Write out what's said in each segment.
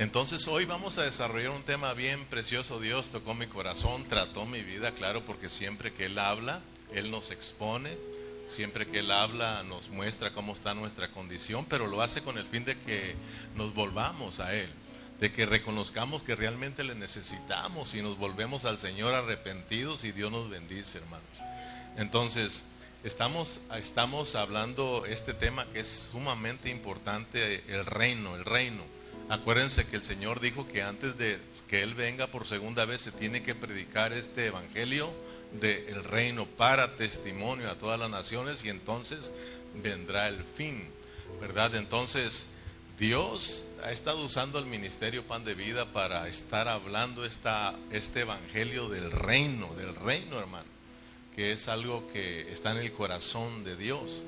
Entonces hoy vamos a desarrollar un tema bien precioso. Dios tocó mi corazón, trató mi vida, claro, porque siempre que Él habla, Él nos expone, siempre que Él habla nos muestra cómo está nuestra condición, pero lo hace con el fin de que nos volvamos a Él, de que reconozcamos que realmente le necesitamos y nos volvemos al Señor arrepentidos y Dios nos bendice, hermanos. Entonces, estamos, estamos hablando este tema que es sumamente importante, el reino, el reino. Acuérdense que el Señor dijo que antes de que Él venga por segunda vez se tiene que predicar este evangelio del reino para testimonio a todas las naciones y entonces vendrá el fin, ¿verdad? Entonces Dios ha estado usando el ministerio Pan de Vida para estar hablando esta, este evangelio del reino, del reino hermano, que es algo que está en el corazón de Dios.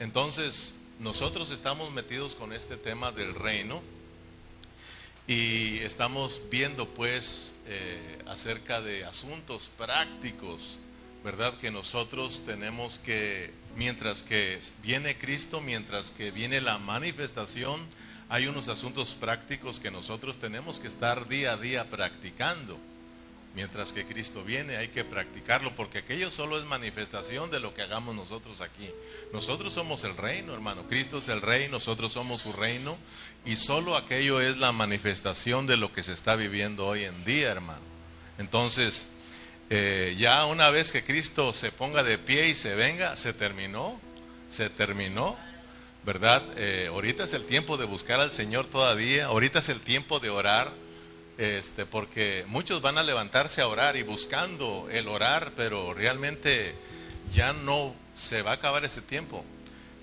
Entonces nosotros estamos metidos con este tema del reino y estamos viendo pues eh, acerca de asuntos prácticos, ¿verdad? Que nosotros tenemos que, mientras que viene Cristo, mientras que viene la manifestación, hay unos asuntos prácticos que nosotros tenemos que estar día a día practicando. Mientras que Cristo viene hay que practicarlo porque aquello solo es manifestación de lo que hagamos nosotros aquí. Nosotros somos el reino, hermano. Cristo es el rey, nosotros somos su reino y solo aquello es la manifestación de lo que se está viviendo hoy en día, hermano. Entonces, eh, ya una vez que Cristo se ponga de pie y se venga, se terminó, se terminó, ¿verdad? Eh, ahorita es el tiempo de buscar al Señor todavía, ahorita es el tiempo de orar este, porque muchos van a levantarse a orar y buscando el orar, pero realmente ya no se va a acabar ese tiempo.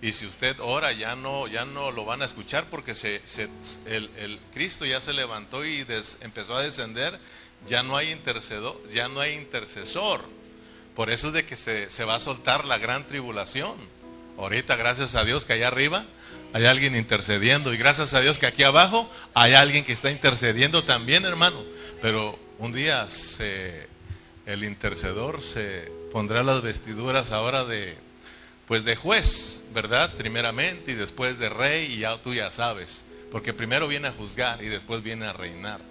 Y si usted ora, ya no, ya no lo van a escuchar porque se, el, Cristo ya se levantó y empezó a descender. Ya no hay intercedor, ya no hay intercesor. Por eso es de que se, se va a soltar la gran tribulación. Ahorita, gracias a Dios que allá arriba hay alguien intercediendo y gracias a Dios que aquí abajo hay alguien que está intercediendo también, hermano. Pero un día se, el intercedor se pondrá las vestiduras ahora de, pues de juez, ¿verdad? Primeramente y después de rey y ya tú ya sabes, porque primero viene a juzgar y después viene a reinar.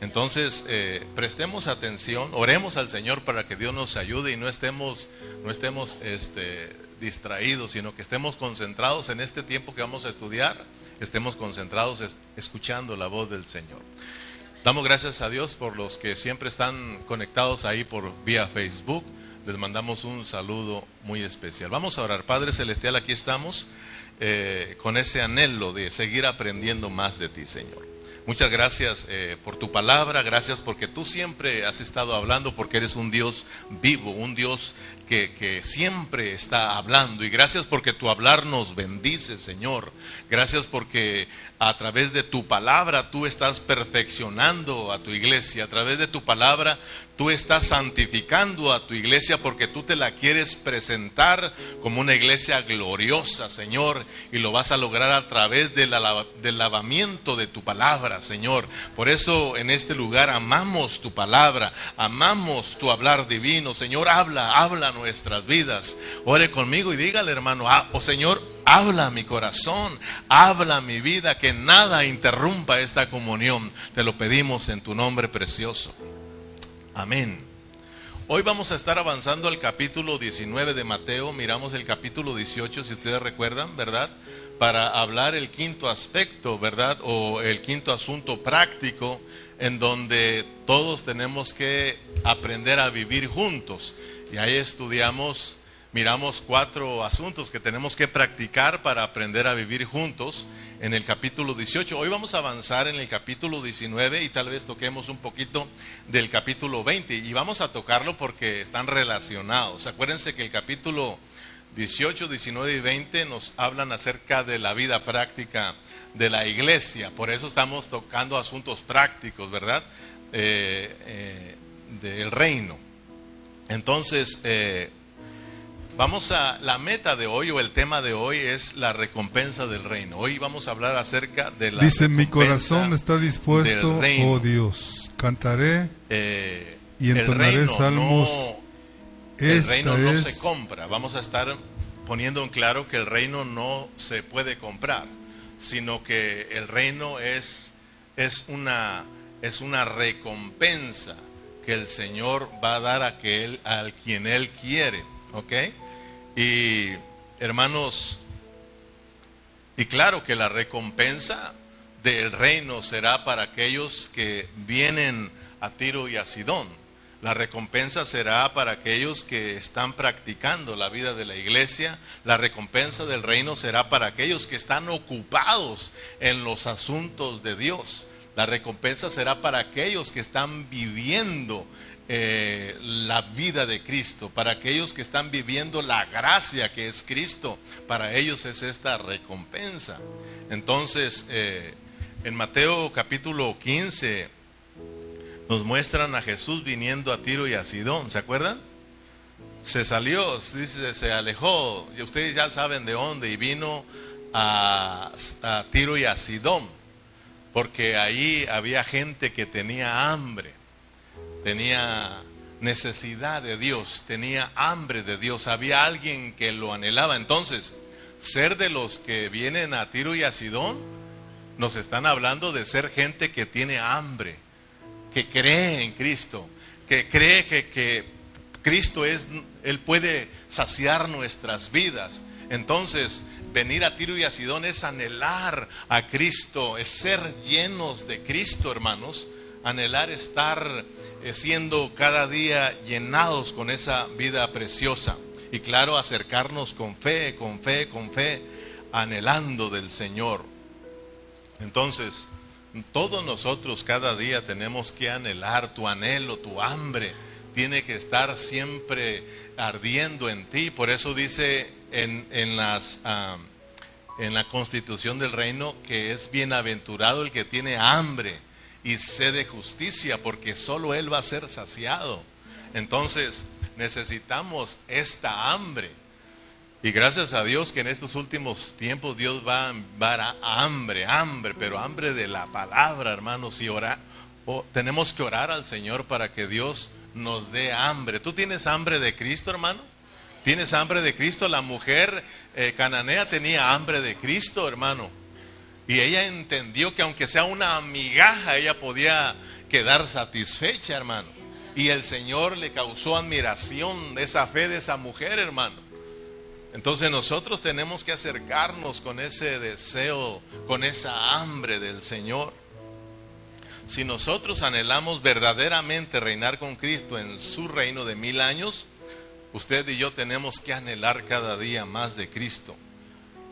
Entonces, eh, prestemos atención, oremos al Señor para que Dios nos ayude y no estemos, no estemos, este, distraídos, sino que estemos concentrados en este tiempo que vamos a estudiar, estemos concentrados escuchando la voz del Señor. Damos gracias a Dios por los que siempre están conectados ahí por vía Facebook. Les mandamos un saludo muy especial. Vamos a orar. Padre Celestial, aquí estamos eh, con ese anhelo de seguir aprendiendo más de ti, Señor. Muchas gracias eh, por tu palabra, gracias porque tú siempre has estado hablando, porque eres un Dios vivo, un Dios que, siempre está hablando. Y gracias porque tu hablar nos bendice, Señor. Gracias porque a través de tu palabra tú estás perfeccionando a tu iglesia. A través de tu palabra tú estás santificando a tu iglesia porque tú te la quieres presentar como una iglesia gloriosa, Señor. Y lo vas a lograr a través del lavamiento de tu palabra, Señor. Por eso en este lugar amamos tu palabra, amamos tu hablar divino. Señor, habla, habla nuestras vidas. Ore conmigo y dígale, hermano, ah, oh Señor, habla mi corazón, habla mi vida, que nada interrumpa esta comunión. Te lo pedimos en tu nombre precioso. Amén. Hoy vamos a estar avanzando al capítulo 19 de Mateo, miramos el capítulo 18, si ustedes recuerdan, ¿verdad? Para hablar el quinto aspecto, ¿verdad? O el quinto asunto práctico en donde todos tenemos que aprender a vivir juntos. Y ahí estudiamos miramos cuatro asuntos que tenemos que practicar para aprender a vivir juntos en el capítulo 18. Hoy vamos a avanzar en el capítulo 19 y tal vez toquemos un poquito del capítulo 20 y vamos a tocarlo porque están relacionados. Acuérdense que el capítulo 18, 19 y 20 nos hablan acerca de la vida práctica de la iglesia. Por eso estamos tocando asuntos prácticos, ¿verdad? Eh, eh, del reino. Entonces, eh, Vamos a la meta de hoy o el tema de hoy es la recompensa del reino. Hoy vamos a hablar acerca de la Dice, mi corazón está dispuesto, oh Dios, cantaré eh, y entonaré salmos. el reino no se compra. Vamos a estar poniendo en claro que el reino no se puede comprar, sino que el reino es es una, es una recompensa que el Señor va a dar a, que él, a quien Él quiere. ¿Ok? Y hermanos, y claro que la recompensa del reino será para aquellos que vienen a Tiro y a Sidón. La recompensa será para aquellos que están practicando la vida de la iglesia. La recompensa del reino será para aquellos que están ocupados en los asuntos de Dios. La recompensa será para aquellos que están viviendo eh, la vida de Cristo, para aquellos que están viviendo la gracia que es Cristo. Para ellos es esta recompensa. Entonces, eh, en Mateo capítulo 15 nos muestran a Jesús viniendo a Tiro y a Sidón, ¿se acuerdan? Se salió, dice, se alejó, y ustedes ya saben de dónde, y vino a, a Tiro y a Sidón, porque ahí había gente que tenía hambre, tenía necesidad de Dios, tenía hambre de Dios, había alguien que lo anhelaba. Entonces, ser de los que vienen a Tiro y a Sidón, nos están hablando de ser gente que tiene hambre que cree en Cristo, que cree que, Cristo es, Él puede saciar nuestras vidas. Entonces, venir a Tiro y a Sidón es anhelar a Cristo, es ser llenos de Cristo, hermanos, anhelar estar eh, siendo cada día llenados con esa vida preciosa. Y claro, acercarnos con fe, con fe, con fe, anhelando del Señor. Entonces, todos nosotros cada día tenemos que anhelar tu anhelo, tu hambre. Tiene que estar siempre ardiendo en ti. Por eso dice en, las, en la constitución del reino que es bienaventurado el que tiene hambre y sed de justicia, porque solo él va a ser saciado. Entonces necesitamos esta hambre. Y gracias a Dios que en estos últimos tiempos Dios va a dar hambre, hambre, pero hambre de la palabra, hermanos, y orar. tenemos que orar al Señor para que Dios nos dé hambre. ¿Tú tienes hambre de Cristo, hermano? ¿Tienes hambre de Cristo? La mujer eh, cananea tenía hambre de Cristo, hermano. Y ella entendió que aunque sea una migaja, ella podía quedar satisfecha, hermano. Y el Señor le causó admiración de esa fe de esa mujer, hermano. Entonces nosotros tenemos que acercarnos con ese deseo, con esa hambre del Señor. Si nosotros anhelamos verdaderamente reinar con Cristo en su reino de mil años, usted y yo tenemos que anhelar cada día más de Cristo.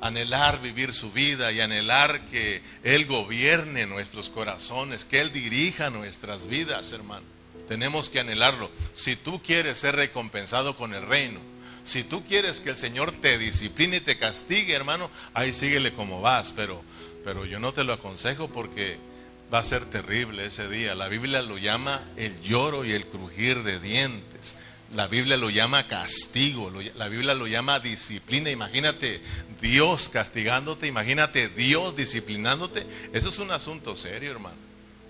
Anhelar vivir su vida y anhelar que Él gobierne nuestros corazones, que Él dirija nuestras vidas, hermano. Tenemos que anhelarlo. Si tú quieres ser recompensado con el reino, si tú quieres que el Señor te discipline y te castigue, hermano, ahí síguele como vas, pero, pero yo no te lo aconsejo porque va a ser terrible ese día. La Biblia lo llama el lloro y el crujir de dientes. La Biblia lo llama castigo, la Biblia lo llama disciplina. Imagínate Dios castigándote, imagínate Dios disciplinándote. Eso es un asunto serio, hermano.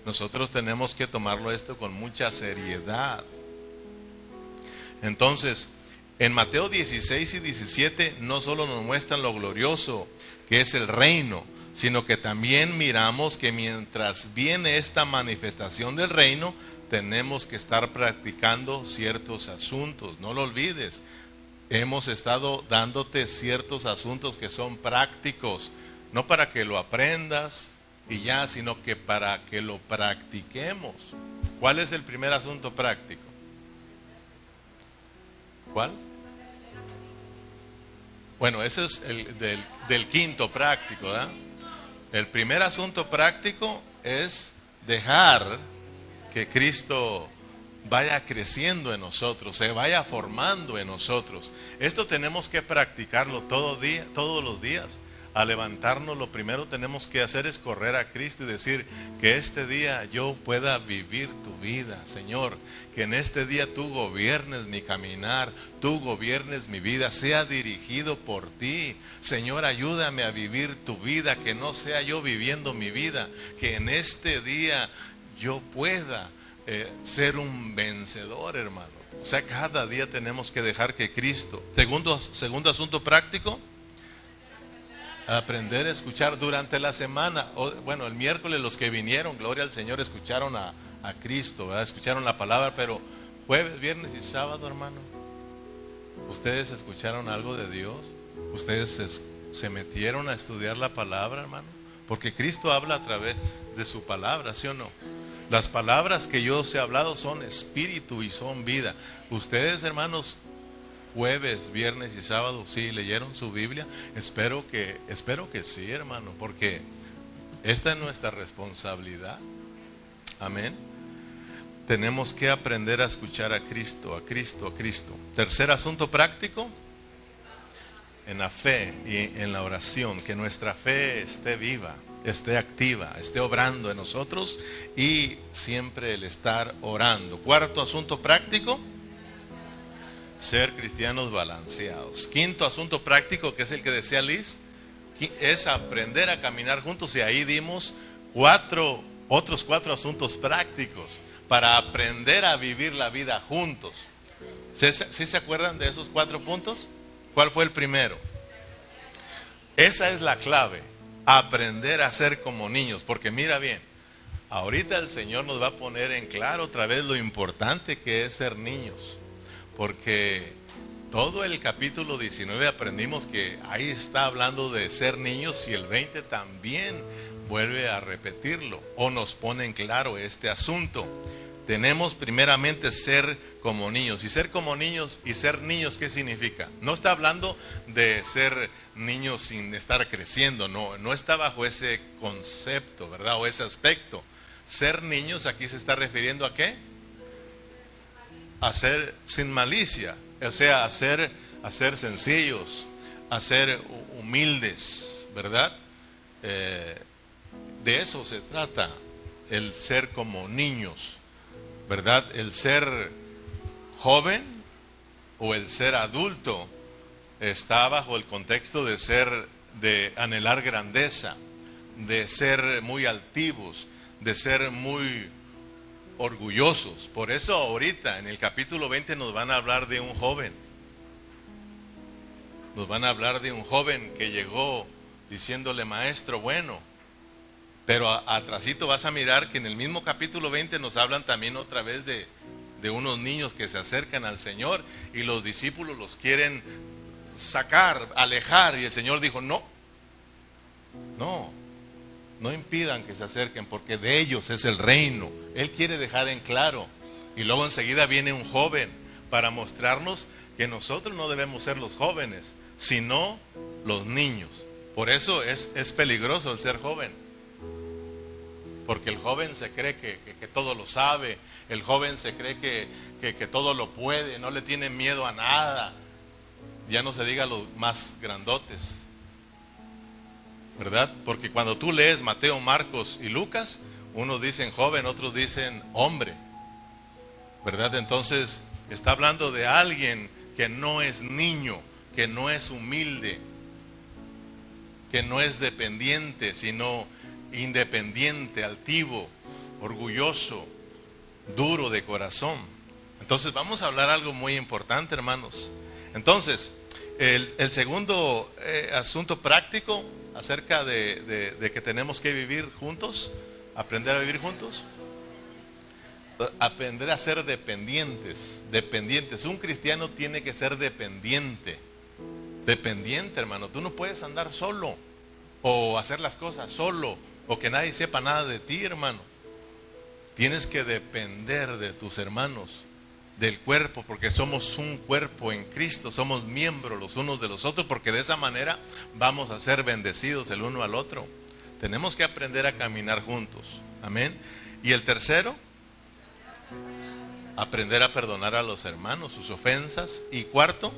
Nosotros tenemos que tomarlo esto con mucha seriedad. Entonces, en Mateo 16 y 17 no solo nos muestran lo glorioso que es el reino, sino que también miramos que mientras viene esta manifestación del reino, tenemos que estar practicando ciertos asuntos. No lo olvides, hemos estado dándote ciertos asuntos que son prácticos, no para que lo aprendas y ya, sino que para que lo practiquemos. ¿Cuál es el primer asunto práctico? ¿Cuál? Bueno, ese es el del, quinto práctico. El primer asunto práctico es dejar que Cristo vaya creciendo en nosotros, se vaya formando en nosotros. Esto tenemos que practicarlo todos los días a levantarnos, lo primero tenemos que hacer es correr a Cristo y decir que este día yo pueda vivir tu vida, Señor, que en este día tú gobiernes mi caminar, tú gobiernes mi vida, sea dirigido por ti. Señor, ayúdame a vivir tu vida, que no sea yo viviendo mi vida, que en este día yo pueda eh, ser un vencedor, hermano. O sea, cada día tenemos que dejar que Cristo, segundo, segundo asunto práctico, Aprender a escuchar durante la semana. bueno, el miércoles los que vinieron, gloria al Señor, escucharon a, Cristo, escucharon la palabra, pero jueves, viernes y sábado, hermano, ¿ustedes escucharon algo de Dios? ¿Ustedes se metieron a estudiar la palabra, hermano? Porque Cristo habla a través de su palabra, ¿sí o no? Las palabras que yo os he hablado son espíritu y son vida. Ustedes, hermanos, jueves, viernes y sábado, sí leyeron su Biblia. Espero que, espero que sí, hermano, porque esta es nuestra responsabilidad. Amén. Tenemos que aprender a escuchar a Cristo, a Cristo, a Cristo. Tercer asunto práctico, en la fe y en la oración, que nuestra fe esté viva esté activa, esté obrando en nosotros y siempre el estar orando. Cuarto asunto práctico, ser cristianos balanceados. Quinto asunto práctico, que es el que decía Liz, es aprender a caminar juntos y ahí dimos cuatro, otros cuatro asuntos prácticos para aprender a vivir la vida juntos. ¿Sí, se acuerdan de esos cuatro puntos? ¿Cuál fue el primero? Esa es la clave aprender a ser como niños, porque mira bien, ahorita el Señor nos va a poner en claro otra vez lo importante que es ser niños, porque todo el capítulo 19 aprendimos que ahí está hablando de ser niños y el 20 también vuelve a repetirlo o nos pone en claro este asunto tenemos primeramente ser como niños. Y ser como niños y ser niños, ¿qué significa? No está hablando de ser niños sin estar creciendo, no, no está bajo ese concepto, ¿verdad? O ese aspecto. Ser niños aquí se está refiriendo a qué? A ser sin malicia, o sea, a ser sencillos, a ser humildes, ¿verdad? Eh, de eso se trata, el ser como niños. ¿verdad? El ser joven o el ser adulto está bajo el contexto de ser, de anhelar grandeza, de ser muy altivos, de ser muy orgullosos. Por eso ahorita en el capítulo 20 nos van a hablar de un joven. Nos van a hablar de un joven que llegó diciéndole, maestro, bueno, pero atrasito vas a mirar que en el mismo capítulo 20 nos hablan también otra vez de, de unos niños que se acercan al Señor y los discípulos los quieren sacar, alejar. Y el Señor dijo, no, no, no impidan que se acerquen porque de ellos es el reino. Él quiere dejar en claro. Y luego enseguida viene un joven para mostrarnos que nosotros no debemos ser los jóvenes, sino los niños. Por eso es, es peligroso el ser joven porque el joven se cree que, todo lo sabe, el joven se cree que, que, todo lo puede, no le tiene miedo a nada, ya no se diga los más grandotes, ¿verdad? Porque cuando tú lees Mateo, Marcos y Lucas, unos dicen joven, otros dicen hombre, ¿verdad? Entonces está hablando de alguien que no es niño, que no es humilde, que no es dependiente, sino independiente, altivo, orgulloso, duro de corazón. Entonces vamos a hablar algo muy importante, hermanos. Entonces, el, segundo eh, asunto práctico acerca de, que tenemos que vivir juntos, aprender a vivir juntos, aprender a ser dependientes, dependientes. Un cristiano tiene que ser dependiente, dependiente, hermano. Tú no puedes andar solo o hacer las cosas solo o que nadie sepa nada de ti, hermano. Tienes que depender de tus hermanos, del cuerpo, porque somos un cuerpo en Cristo, somos miembros los unos de los otros, porque de esa manera vamos a ser bendecidos el uno al otro. Tenemos que aprender a caminar juntos. Amén. Y el tercero, aprender a perdonar a los hermanos sus ofensas. Y cuarto,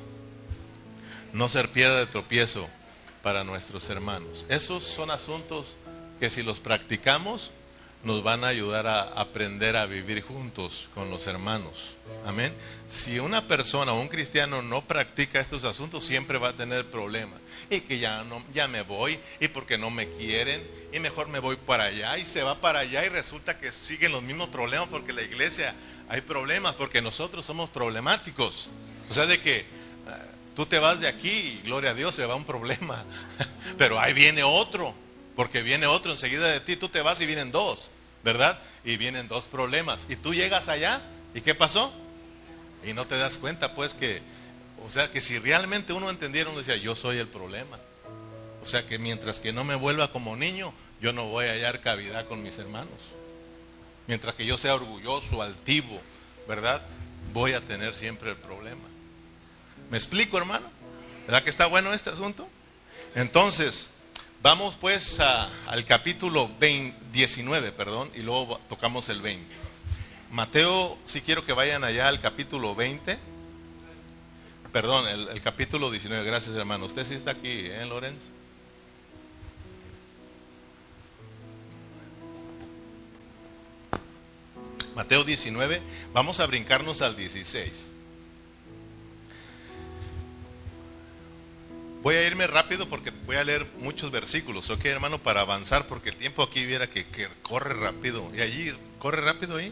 no ser piedra de tropiezo para nuestros hermanos. Esos son asuntos que si los practicamos nos van a ayudar a aprender a vivir juntos con los hermanos. Amén. Si una persona o un cristiano no practica estos asuntos, siempre va a tener problemas. Y que ya no, ya me voy, y porque no me quieren, y mejor me voy para allá, y se va para allá, y resulta que siguen los mismos problemas porque la iglesia hay problemas, porque nosotros somos problemáticos. O sea, de que Tú te vas de aquí y gloria a Dios, se va un problema. Pero ahí viene otro, porque viene otro enseguida de ti, tú te vas y vienen dos, ¿verdad? Y vienen dos problemas. Y tú llegas allá, ¿y qué pasó? Y no te das cuenta, pues que, o sea, que si realmente uno entendiera, uno decía, yo soy el problema. O sea, que mientras que no me vuelva como niño, yo no voy a hallar cavidad con mis hermanos. Mientras que yo sea orgulloso, altivo, ¿verdad? Voy a tener siempre el problema. ¿Me explico, hermano? ¿Verdad que está bueno este asunto? Entonces, vamos pues al capítulo 19, perdón, y luego tocamos el 20. Mateo, si quiero que vayan allá al capítulo 20. Perdón, el, capítulo 19. Gracias, hermano. Usted sí está aquí, ¿eh, Lorenzo? Mateo 19. Vamos a brincarnos al 16. Voy a irme rápido porque voy a leer muchos versículos, ok hermano, para avanzar, porque el tiempo aquí viera que, corre rápido. ¿Y allí corre rápido ahí?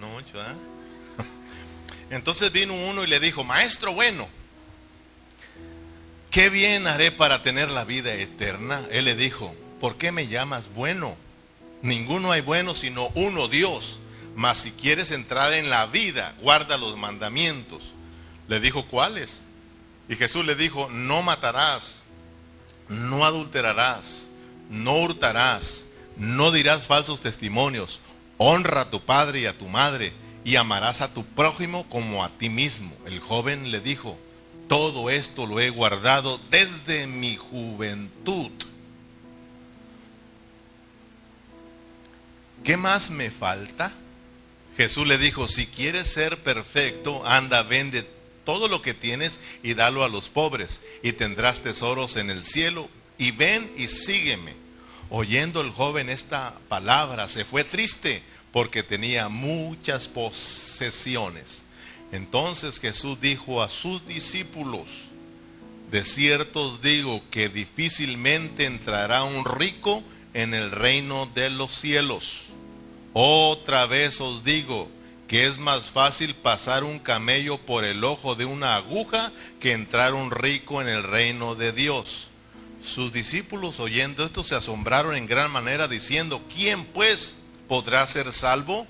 No mucho, ¿ah? Entonces vino uno y le dijo, maestro bueno, ¿qué bien haré para tener la vida eterna? Él le dijo, ¿por qué me llamas bueno? Ninguno hay bueno sino uno Dios. Mas si quieres entrar en la vida, guarda los mandamientos. Le dijo, ¿cuáles? Y Jesús le dijo, no matarás, no adulterarás, no hurtarás, no dirás falsos testimonios, honra a tu padre y a tu madre, y amarás a tu prójimo como a ti mismo. El joven le dijo, todo esto lo he guardado desde mi juventud. ¿Qué más me falta? Jesús le dijo, si quieres ser perfecto, anda, vende todo lo que tienes y dalo a los pobres, y tendrás tesoros en el cielo, y ven y sígueme. Oyendo el joven esta palabra, se fue triste porque tenía muchas posesiones. Entonces Jesús dijo a sus discípulos, de cierto os digo que difícilmente entrará un rico en el reino de los cielos. Otra vez os digo, que es más fácil pasar un camello por el ojo de una aguja que entrar un rico en el reino de Dios. Sus discípulos oyendo esto se asombraron en gran manera diciendo, ¿quién pues podrá ser salvo?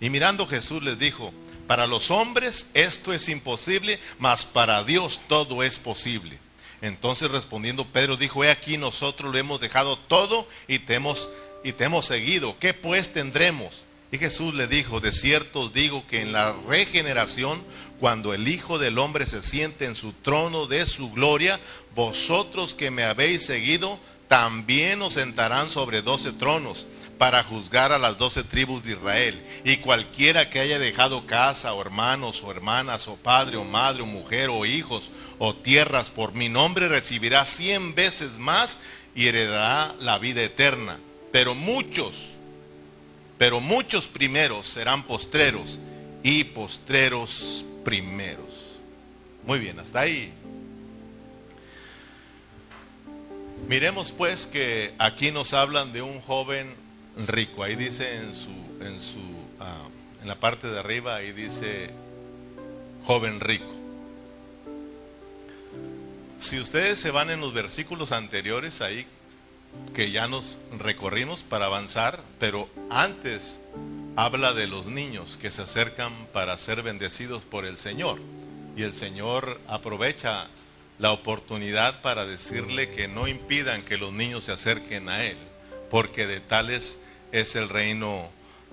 Y mirando Jesús les dijo, para los hombres esto es imposible, mas para Dios todo es posible. Entonces respondiendo Pedro dijo, he aquí nosotros lo hemos dejado todo y te hemos, y te seguido. ¿Qué pues tendremos? Y Jesús le dijo, de cierto os digo que en la regeneración, cuando el Hijo del Hombre se siente en su trono de su gloria, vosotros que me habéis seguido, también os sentarán sobre doce tronos para juzgar a las doce tribus de Israel. Y cualquiera que haya dejado casa, o hermanos, o hermanas, o padre, o madre, o mujer, o hijos, o tierras por mi nombre, recibirá cien veces más y heredará la vida eterna. Pero muchos pero muchos primeros serán postreros y postreros primeros. Muy bien, hasta ahí. Miremos pues que aquí nos hablan de un joven rico. Ahí dice en su, en su, ah, en la parte de arriba, ahí dice joven rico. Si ustedes se van en los versículos anteriores, ahí que ya nos recorrimos para avanzar, pero antes habla de los niños que se acercan para ser bendecidos por el Señor. Y el Señor aprovecha la oportunidad para decirle que no impidan que los niños se acerquen a Él, porque de tales es el reino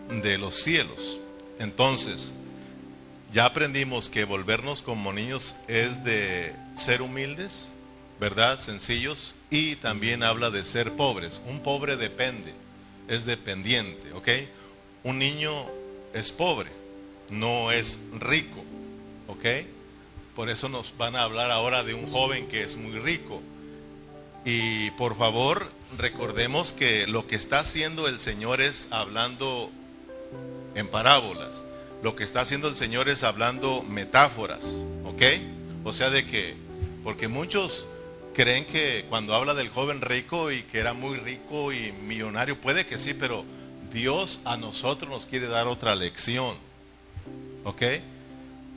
de los cielos. Entonces, ya aprendimos que volvernos como niños es de ser humildes, ¿verdad? Sencillos. Y también habla de ser pobres. Un pobre depende, es dependiente, ¿ok? Un niño es pobre, no es rico, ¿ok? Por eso nos van a hablar ahora de un joven que es muy rico. Y por favor, recordemos que lo que está haciendo el Señor es hablando en parábolas. Lo que está haciendo el Señor es hablando metáforas, ¿ok? O sea, de que, porque muchos creen que cuando habla del joven rico y que era muy rico y millonario, puede que sí, pero Dios a nosotros nos quiere dar otra lección. ¿Ok?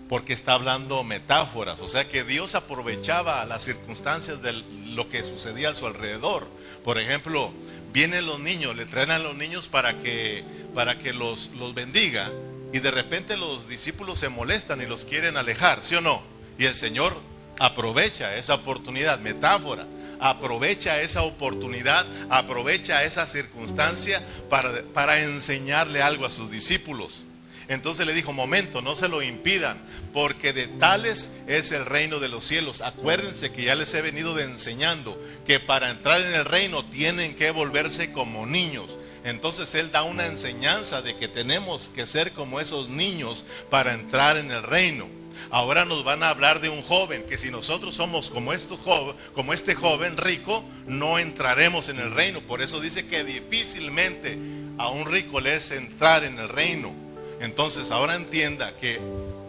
porque está hablando metáforas, o sea que Dios aprovechaba las circunstancias de lo que sucedía a su alrededor. Por ejemplo, vienen los niños, le traen a los niños para que, para que los, los bendiga y de repente los discípulos se molestan y los quieren alejar, ¿sí o no? Y el Señor aprovecha esa oportunidad, metáfora, aprovecha esa oportunidad, aprovecha esa circunstancia para, para enseñarle algo a sus discípulos. Entonces le dijo, momento, no se lo impidan, porque de tales es el reino de los cielos. Acuérdense que ya les he venido de enseñando que para entrar en el reino tienen que volverse como niños. Entonces Él da una enseñanza de que tenemos que ser como esos niños para entrar en el reino. Ahora nos van a hablar de un joven, que si nosotros somos como, este joven rico, no entraremos en el reino. Por eso dice que difícilmente a un rico le es entrar en el reino. Entonces ahora entienda que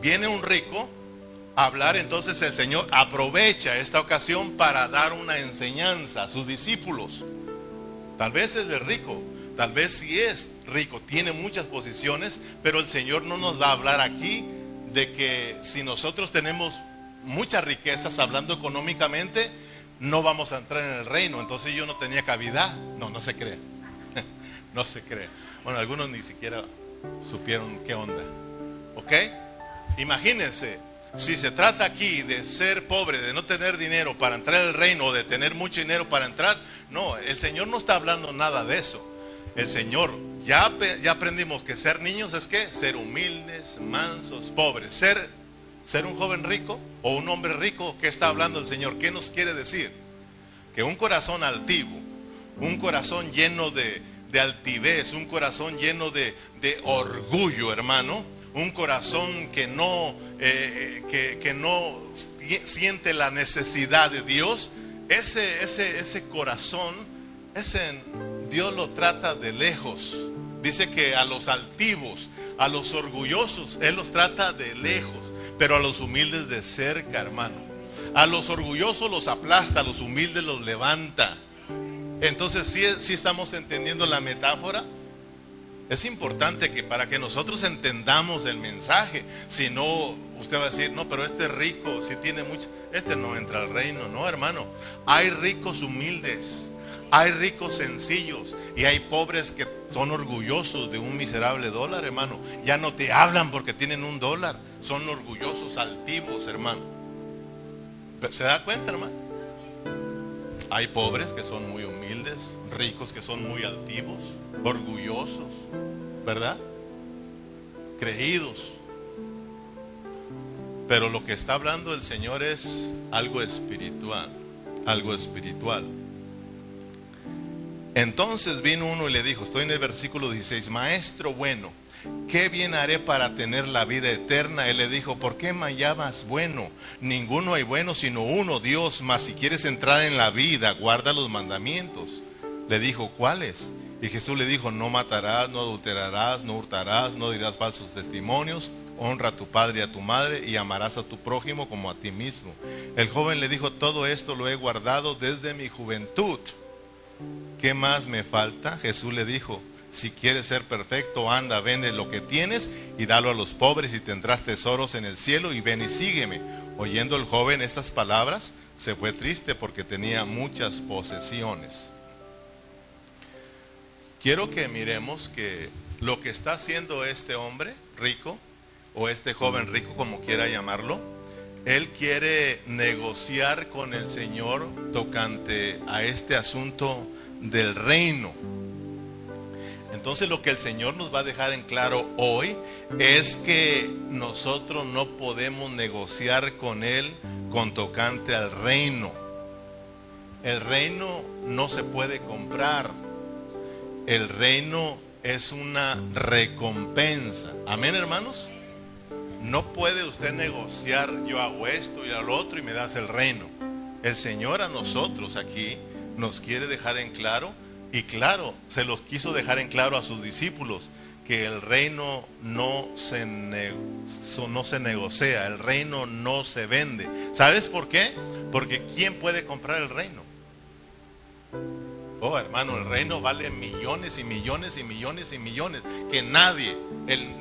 viene un rico a hablar, entonces el Señor aprovecha esta ocasión para dar una enseñanza a sus discípulos. Tal vez es de rico, tal vez sí es rico, tiene muchas posiciones, pero el Señor no nos va a hablar aquí de que si nosotros tenemos muchas riquezas hablando económicamente, no vamos a entrar en el reino. Entonces yo no tenía cavidad. No, no se cree. no se cree. Bueno, algunos ni siquiera supieron qué onda. ¿Ok? Imagínense, si se trata aquí de ser pobre, de no tener dinero para entrar al reino, de tener mucho dinero para entrar, no, el Señor no está hablando nada de eso. El Señor, ya, ya aprendimos que ser niños es que ser humildes, mansos, pobres. Ser, ser un joven rico o un hombre rico, ¿qué está hablando el Señor? ¿Qué nos quiere decir? Que un corazón altivo, un corazón lleno de, altivez, un corazón lleno de, orgullo, hermano, un corazón que no, eh, que, que, no siente la necesidad de Dios, ese, ese, ese corazón, ese Dios lo trata de lejos. Dice que a los altivos, a los orgullosos, Él los trata de lejos, pero a los humildes de cerca, hermano. A los orgullosos los aplasta, a los humildes los levanta. Entonces, si estamos entendiendo la metáfora? Es importante que para que nosotros entendamos el mensaje, si no, usted va a decir, no, pero este rico, si tiene mucho, este no entra al reino, no, hermano. Hay ricos humildes, hay ricos sencillos y hay pobres que son orgullosos de un miserable dólar, hermano. Ya no te hablan porque tienen un dólar, son orgullosos, altivos, hermano. ¿Se da cuenta, hermano? Hay pobres que son muy humildes, ricos que son muy altivos, orgullosos, ¿verdad? Creídos. Pero lo que está hablando el Señor es algo espiritual, algo espiritual. Entonces vino uno y le dijo, estoy en el versículo 16, maestro bueno, ¿qué bien haré para tener la vida eterna? Él le dijo, ¿por qué me llamas bueno? Ninguno hay bueno sino uno, Dios, mas si quieres entrar en la vida, guarda los mandamientos. Le dijo, ¿cuáles? Y Jesús le dijo, no matarás, no adulterarás, no hurtarás, no dirás falsos testimonios, honra a tu padre y a tu madre y amarás a tu prójimo como a ti mismo. El joven le dijo, todo esto lo he guardado desde mi juventud. ¿Qué más me falta? Jesús le dijo, si quieres ser perfecto, anda, vende lo que tienes y dalo a los pobres y tendrás tesoros en el cielo y ven y sígueme. Oyendo el joven estas palabras, se fue triste porque tenía muchas posesiones. Quiero que miremos que lo que está haciendo este hombre rico, o este joven rico, como quiera llamarlo, él quiere negociar con el Señor tocante a este asunto del reino. Entonces lo que el Señor nos va a dejar en claro hoy es que nosotros no podemos negociar con Él con tocante al reino. El reino no se puede comprar. El reino es una recompensa. Amén, hermanos. No puede usted negociar, yo hago esto y lo otro y me das el reino. El Señor a nosotros aquí nos quiere dejar en claro y claro, se los quiso dejar en claro a sus discípulos que el reino no se, no se negocia, el reino no se vende. ¿Sabes por qué? Porque ¿quién puede comprar el reino? Oh, hermano, el reino vale millones y millones y millones y millones. Que nadie,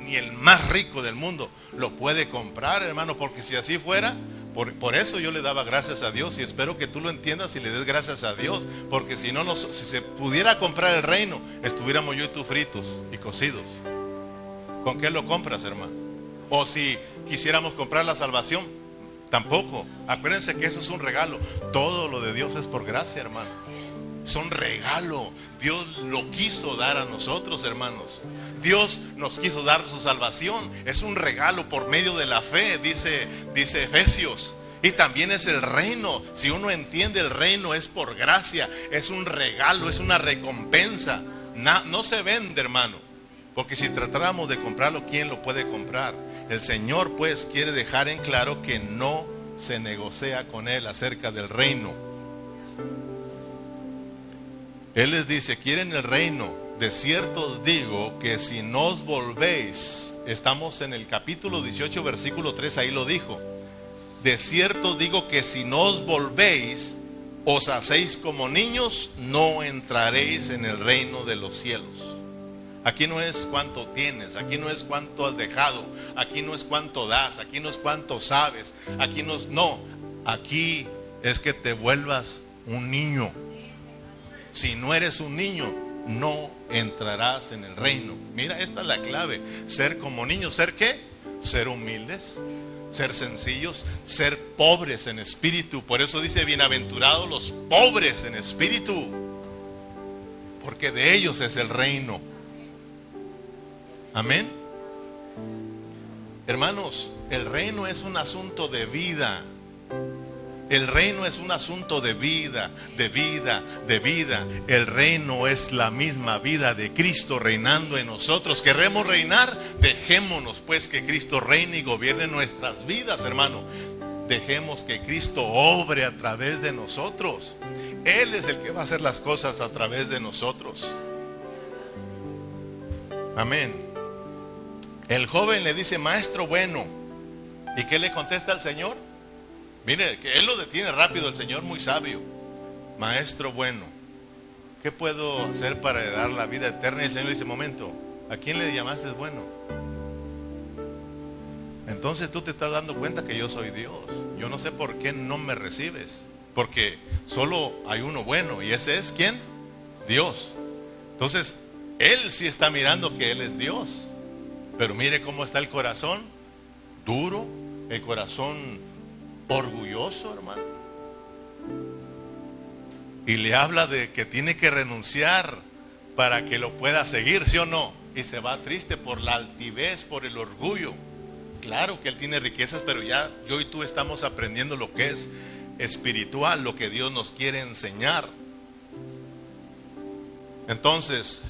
ni el más rico del mundo, lo puede comprar, hermano. Porque si así fuera, por, por, eso yo le daba gracias a Dios y espero que tú lo entiendas y le des gracias a Dios. Porque si no, si se pudiera comprar el reino, estuviéramos yo y tú fritos y cocidos. ¿Con qué lo compras, hermano? O si quisiéramos comprar la salvación, tampoco. Acuérdense que eso es un regalo. Todo lo de Dios es por gracia, hermano son regalo. Dios lo quiso dar a nosotros, hermanos. Dios nos quiso dar su salvación. Es un regalo por medio de la fe, dice, dice Efesios. Y también es el reino. Si uno entiende el reino es por gracia, es un regalo, es una recompensa. no se vende, hermano. Porque si tratáramos de comprarlo, ¿quién lo puede comprar? El Señor pues quiere dejar en claro que no se negocia con Él acerca del reino. Él les dice, quieren el reino. De cierto os digo que si no os volvéis, estamos en el capítulo 18, versículo 3, ahí lo dijo. De cierto digo que si no os volvéis, os hacéis como niños, no entraréis en el reino de los cielos. Aquí no es cuánto tienes, aquí no es cuánto has dejado, aquí no es cuánto das, aquí no es cuánto sabes, aquí no es, no, aquí es que te vuelvas un niño si no eres un niño, no entrarás en el reino. Mira, esta es la clave. Ser como niños. ¿Ser qué? Ser humildes, ser sencillos, ser pobres en espíritu. Por eso dice, bienaventurados los pobres en espíritu. Porque de ellos es el reino. Amén. Hermanos, el reino es un asunto de vida. El reino es un asunto de vida, de vida, de vida. El reino es la misma vida de Cristo reinando en nosotros. ¿Queremos reinar? Dejémonos pues que Cristo reine y gobierne nuestras vidas, hermano. Dejemos que Cristo obre a través de nosotros. Él es el que va a hacer las cosas a través de nosotros. Amén. El joven le dice, maestro bueno. ¿Y qué le contesta el Señor? Mire, que él lo detiene rápido, el Señor muy sabio. Maestro bueno, ¿qué puedo hacer para dar la vida eterna? Y el Señor dice, momento, ¿a quién le llamaste bueno? Entonces tú te estás dando cuenta que yo soy Dios. Yo no sé por qué no me recibes. Porque solo hay uno bueno. ¿Y ese es quién? Dios. Entonces, Él sí está mirando que Él es Dios. Pero mire cómo está el corazón. Duro. El corazón orgulloso, hermano. Y le habla de que tiene que renunciar para que lo pueda seguir, ¿sí o no? Y se va triste por la altivez, por el orgullo. Claro que él tiene riquezas, pero ya yo y tú estamos aprendiendo lo que es espiritual, lo que Dios nos quiere enseñar. Entonces,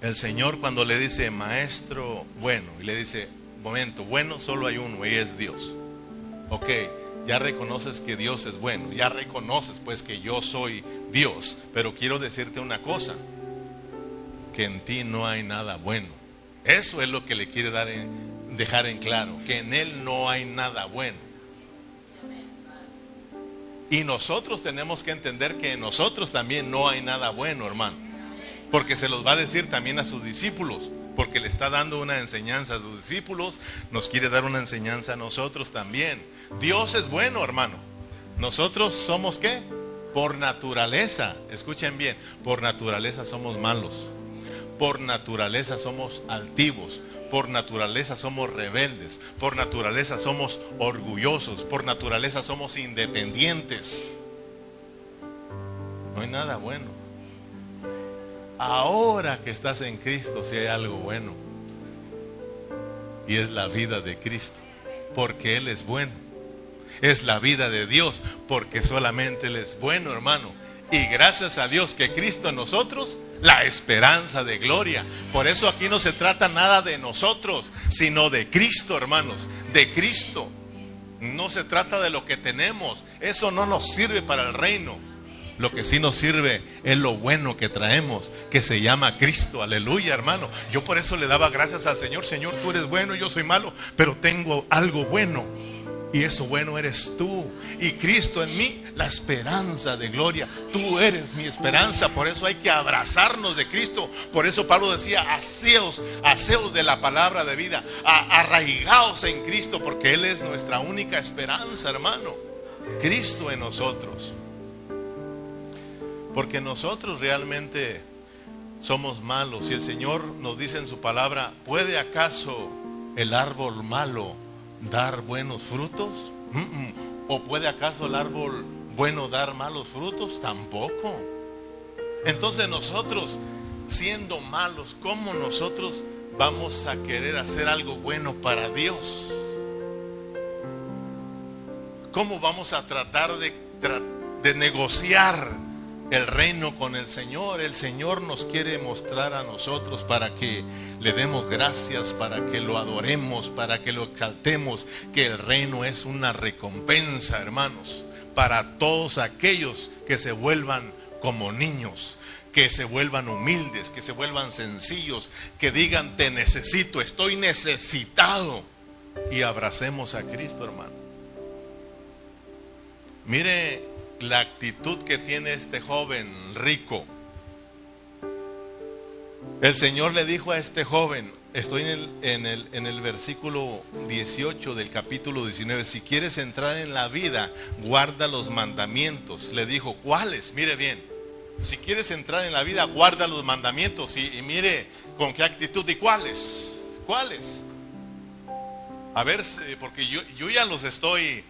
el Señor cuando le dice, maestro bueno, y le dice, momento, bueno solo hay uno, y es Dios. Ok, ya reconoces que Dios es bueno, ya reconoces pues que yo soy Dios, pero quiero decirte una cosa, que en ti no hay nada bueno. Eso es lo que le quiere dar dejar en claro, que en Él no hay nada bueno. Y nosotros tenemos que entender que en nosotros también no hay nada bueno, hermano. Porque se los va a decir también a sus discípulos porque le está dando una enseñanza a sus discípulos, nos quiere dar una enseñanza a nosotros también. Dios es bueno, hermano. Nosotros somos qué? Por naturaleza, escuchen bien, por naturaleza somos malos. Por naturaleza somos altivos. Por naturaleza somos rebeldes. Por naturaleza somos orgullosos. Por naturaleza somos independientes. No hay nada bueno ahora que estás en Cristo, si hay algo bueno. Y es la vida de Cristo, porque Él es bueno. Es la vida de Dios, porque solamente Él es bueno, hermano. Y gracias a Dios que Cristo en nosotros, la esperanza de gloria. Por eso aquí no se trata nada de nosotros, sino de Cristo, hermanos, de Cristo. No se trata de lo que tenemos. Eso no nos sirve para el reino. Lo que sí nos sirve es lo bueno que traemos, que se llama Cristo. Aleluya, hermano. Yo por eso le daba gracias al Señor. Señor, tú eres bueno, yo soy malo, pero tengo algo bueno. Y eso bueno eres tú. Y Cristo en mí, la esperanza de gloria. Tú eres mi esperanza. Por eso hay que abrazarnos de Cristo. Por eso Pablo decía, aseos, aseos de la palabra de vida. Arraigaos en Cristo porque Él es nuestra única esperanza, hermano. Cristo en nosotros. Porque nosotros realmente somos malos. Y el Señor nos dice en su palabra, ¿puede acaso el árbol malo dar buenos frutos? ¿O puede acaso el árbol bueno dar malos frutos? Tampoco. Entonces nosotros, siendo malos, ¿cómo nosotros vamos a querer hacer algo bueno para Dios? ¿Cómo vamos a tratar de, de negociar el reino con el Señor. El Señor nos quiere mostrar a nosotros para que le demos gracias, para que lo adoremos, para que lo exaltemos, que el reino es una recompensa, hermanos, para todos aquellos que se vuelvan como niños, que se vuelvan humildes, que se vuelvan sencillos, que digan, te necesito, estoy necesitado. Y abracemos a Cristo, hermano. Mire la actitud que tiene este joven rico. El Señor le dijo a este joven, estoy en el, en el, en el versículo 18 del capítulo 19, si quieres entrar en la vida, guarda los mandamientos. Le dijo, ¿cuáles? Mire bien, si quieres entrar en la vida, guarda los mandamientos y, mire con qué actitud y cuáles. ¿Cuáles? A ver, porque yo, yo ya los estoy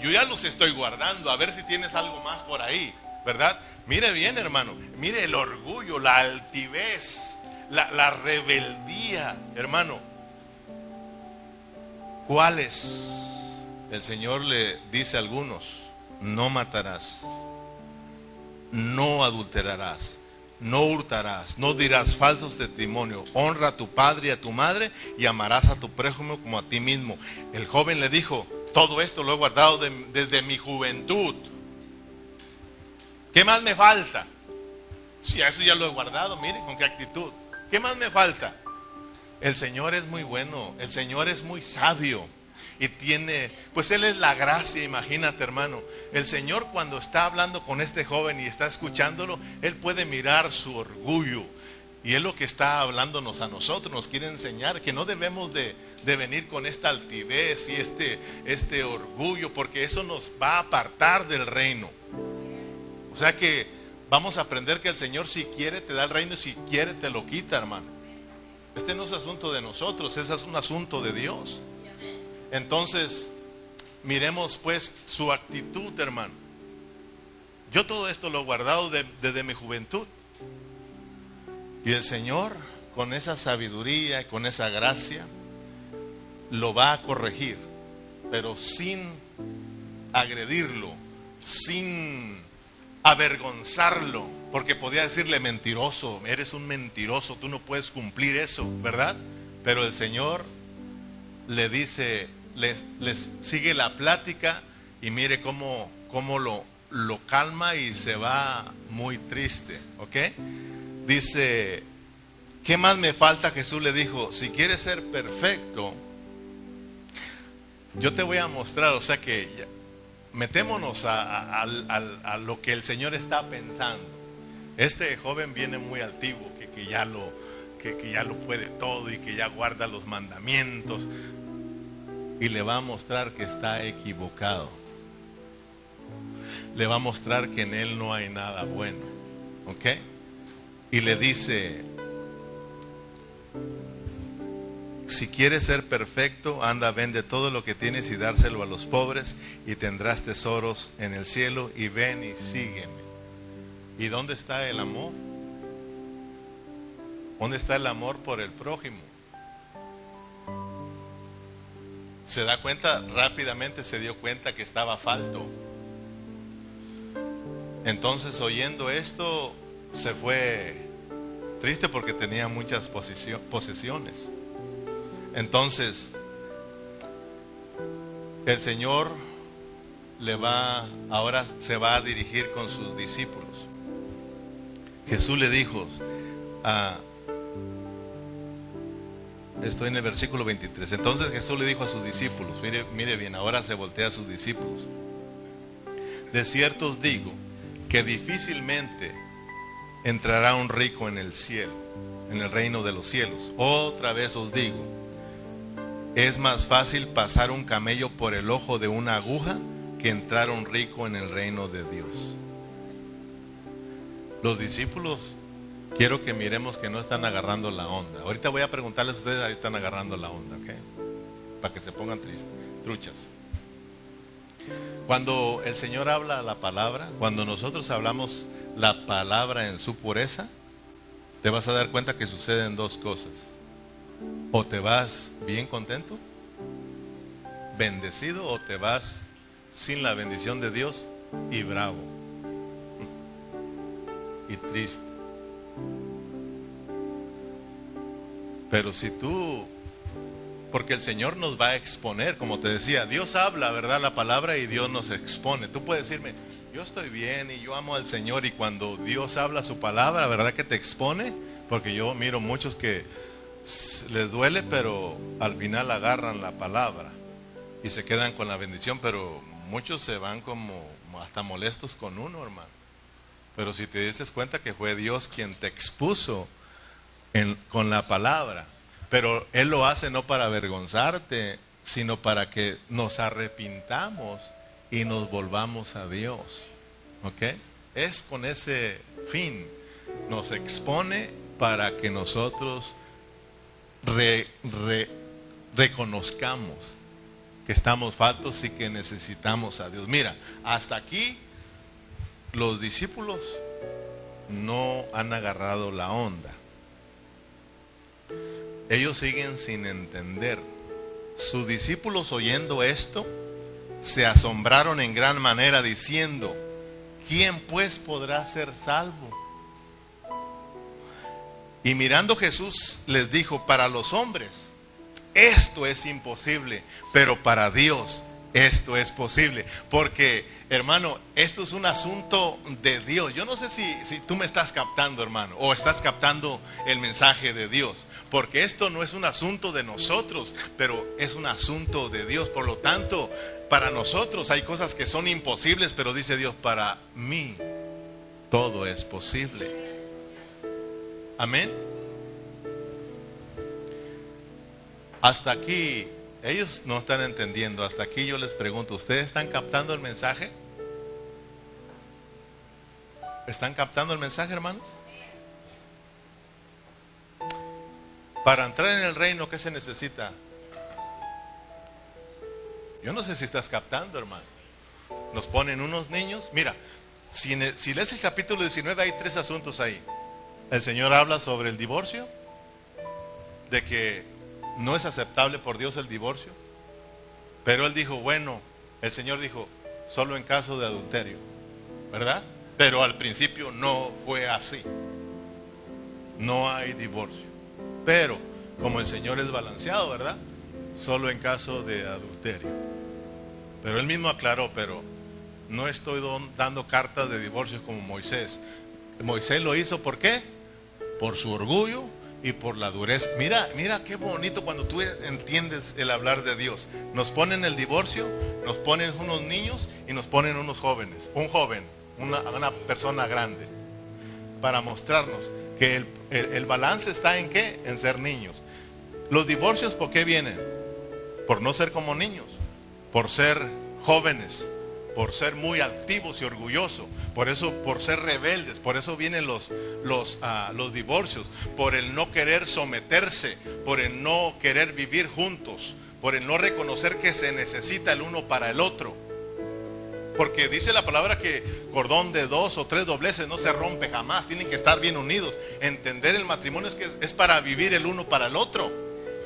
yo ya los estoy guardando, a ver si tienes algo más por ahí, ¿verdad? Mire bien, hermano, mire el orgullo, la altivez, la, rebeldía, hermano. ¿Cuáles? El Señor le dice a algunos, no matarás, no adulterarás, no hurtarás, no dirás falsos testimonios, honra a tu padre y a tu madre y amarás a tu prójimo como a ti mismo. El joven le dijo, todo esto lo he guardado desde mi juventud. ¿Qué más me falta? Si a eso ya lo he guardado, mire con qué actitud. ¿Qué más me falta? El Señor es muy bueno, el Señor es muy sabio y tiene, pues Él es la gracia, imagínate hermano. El Señor cuando está hablando con este joven y está escuchándolo, Él puede mirar su orgullo, y es lo que está hablándonos a nosotros, nos quiere enseñar que no debemos de, venir con esta altivez y este, este orgullo, porque eso nos va a apartar del reino. O sea que vamos a aprender que el Señor si quiere te da el reino y si quiere te lo quita, hermano. Este no es asunto de nosotros, ese es un asunto de Dios. Entonces, miremos pues su actitud, hermano. Yo todo esto lo he guardado desde mi juventud. Y el Señor, con esa sabiduría y con esa gracia, lo va a corregir, pero sin agredirlo, sin avergonzarlo, porque podía decirle mentiroso, eres un mentiroso, tú no puedes cumplir eso, ¿verdad? Pero el Señor le dice, les, sigue la plática y mire cómo, cómo lo, lo calma y se va muy triste, ¿ok? Dice, ¿qué más me falta? Jesús le dijo, si quieres ser perfecto, yo te voy a mostrar, o sea que metémonos a, lo que el Señor está pensando. Este joven viene muy altivo, que, ya lo, que ya lo puede todo y que ya guarda los mandamientos. Y le va a mostrar que está equivocado. Le va a mostrar que en él no hay nada bueno. ¿Ok? Y le dice, si quieres ser perfecto, anda, vende todo lo que tienes y dárselo a los pobres y tendrás tesoros en el cielo y ven y sígueme. ¿Y dónde está el amor? ¿Dónde está el amor por el prójimo? Se da cuenta, rápidamente se dio cuenta que estaba falto. Entonces oyendo esto, se fue triste porque tenía muchas posesiones. Entonces, el Señor le va, ahora se va a dirigir con sus discípulos. Jesús le dijo, ah, estoy en el versículo 23. Entonces Jesús le dijo a sus discípulos, mire, mire bien, ahora se voltea a sus discípulos. De cierto os digo que difícilmente entrará un rico en el cielo, en el reino de los cielos. Otra vez os digo, es más fácil pasar un camello por el ojo de una aguja que entrar un rico en el reino de Dios. Los discípulos, quiero que miremos que no están agarrando la onda. Ahorita voy a preguntarles a ustedes, ahí están agarrando la onda, ¿ok? Para que se pongan tristes, truchas. Cuando el Señor habla la palabra, cuando nosotros hablamos la palabra en su pureza, te vas a dar cuenta que suceden dos cosas. O te vas bien contento, bendecido, o te vas sin la bendición de Dios y bravo y triste. Pero si tú, porque el Señor nos va a exponer, como te decía, Dios habla, ¿verdad? La palabra y Dios nos expone. Tú puedes decirme, yo estoy bien y yo amo al Señor y cuando Dios habla su palabra, ¿verdad que te expone? Porque yo miro muchos que les duele, pero al final agarran la palabra y se quedan con la bendición, pero muchos se van como hasta molestos con uno, hermano. Pero si te dices cuenta que fue Dios quien te expuso con la palabra, pero Él lo hace no para avergonzarte, sino para que nos arrepintamos y nos volvamos a Dios. ¿Ok? Es con ese fin. Nos expone para que nosotros reconozcamos que estamos faltos y que necesitamos a Dios. Mira, hasta aquí los discípulos no han agarrado la onda. Ellos siguen sin entender. Sus discípulos oyendo esto se asombraron en gran manera diciendo, ¿quién pues podrá ser salvo? Y mirando Jesús les dijo, para los hombres esto es imposible, pero para Dios esto es posible. Porque, hermano, esto es un asunto de Dios. Yo no sé si, si, tú me estás captando, hermano, o estás captando el mensaje de Dios. Porque esto no es un asunto de nosotros, pero es un asunto de Dios. Por lo tanto, para nosotros hay cosas que son imposibles, pero dice Dios, para mí todo es posible. Amén. Hasta aquí, ellos no están entendiendo. Hasta aquí yo les pregunto, ¿ustedes están captando el mensaje? ¿Están captando el mensaje, hermanos? Para entrar en el reino, ¿qué se necesita? Yo no sé si estás captando, hermano. Nos ponen unos niños. Mira, si, lees el capítulo 19 hay tres asuntos ahí. El Señor habla sobre el divorcio, de que no es aceptable por Dios el divorcio. Pero él dijo, bueno, el Señor dijo, solo en caso de adulterio, ¿verdad? Pero al principio no fue así. No hay divorcio. Pero como el Señor es balanceado, ¿verdad? Solo en caso de adulterio. Pero él mismo aclaró, pero no estoy dando cartas de divorcio como Moisés. Moisés lo hizo, ¿por qué? Por su orgullo y por la dureza. Mira, mira qué bonito cuando tú entiendes el hablar de Dios. Nos ponen el divorcio, nos ponen unos niños y nos ponen unos jóvenes. Un joven, una, persona grande. Para mostrarnos que el, el balance está en qué? En ser niños. Los divorcios, ¿por qué vienen? Por no ser como niños, por ser jóvenes, por ser muy altivos y orgullosos, por eso, por ser rebeldes, por eso vienen los, los, ah, los divorcios, por el no querer someterse, por el no querer vivir juntos, por el no reconocer que se necesita el uno para el otro. Porque dice la palabra que cordón de dos o tres dobleces no se rompe jamás, tienen que estar bien unidos. Entender el matrimonio es que es para vivir el uno para el otro.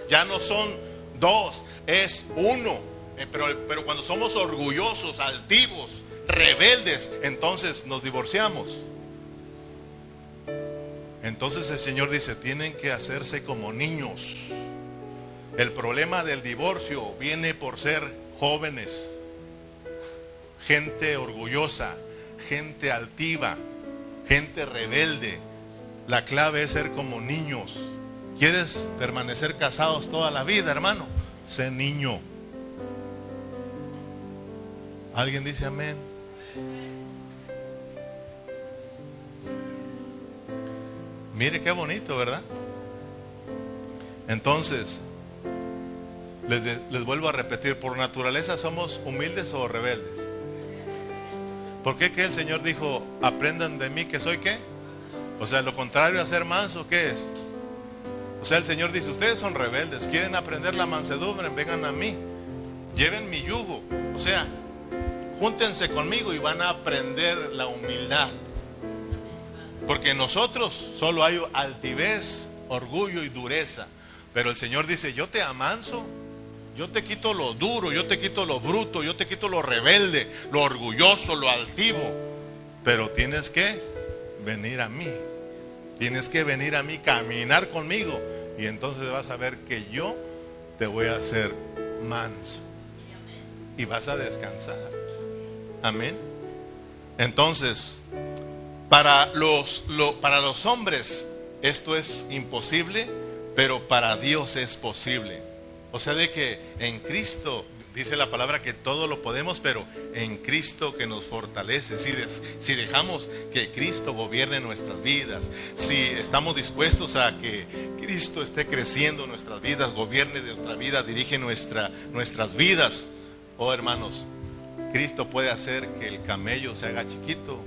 Ya no son dos, es uno. Eh, pero, pero cuando somos orgullosos, altivos, rebeldes, entonces nos divorciamos. Entonces el Señor dice, tienen que hacerse como niños. El problema del divorcio viene por ser jóvenes, gente orgullosa, gente altiva, gente rebelde. La clave es ser como niños. ¿Quieres permanecer casados toda la vida, hermano? Sé niño. ¿Alguien dice amén? Mire qué bonito, ¿verdad? Entonces, les, vuelvo a repetir, por naturaleza somos humildes o rebeldes. ¿Por qué que el Señor dijo, aprendan de mí que soy qué? O sea, lo contrario a ser manso, ¿qué es? O sea, el Señor dice, ustedes son rebeldes, quieren aprender la mansedumbre, vengan a mí, lleven mi yugo. O sea, júntense conmigo y van a aprender la humildad. Porque nosotros solo hay altivez, orgullo y dureza. Pero el Señor dice, yo te amanso, yo te quito lo duro, yo te quito lo bruto, yo te quito lo rebelde, lo orgulloso, lo altivo. Pero tienes que venir a mí. Tienes que venir a mí, caminar conmigo. Y entonces vas a ver que yo te voy a hacer manso. Y vas a descansar. Amén. Entonces, para los, para los hombres esto es imposible, pero para Dios es posible. O sea, de que en Cristo, dice la palabra que todo lo podemos, pero en Cristo que nos fortalece. Si, dejamos que Cristo gobierne nuestras vidas, si estamos dispuestos a que Cristo esté creciendo nuestras vidas, gobierne nuestra vida, dirige nuestra, nuestras vidas. Oh hermanos, Cristo puede hacer que el camello se haga chiquito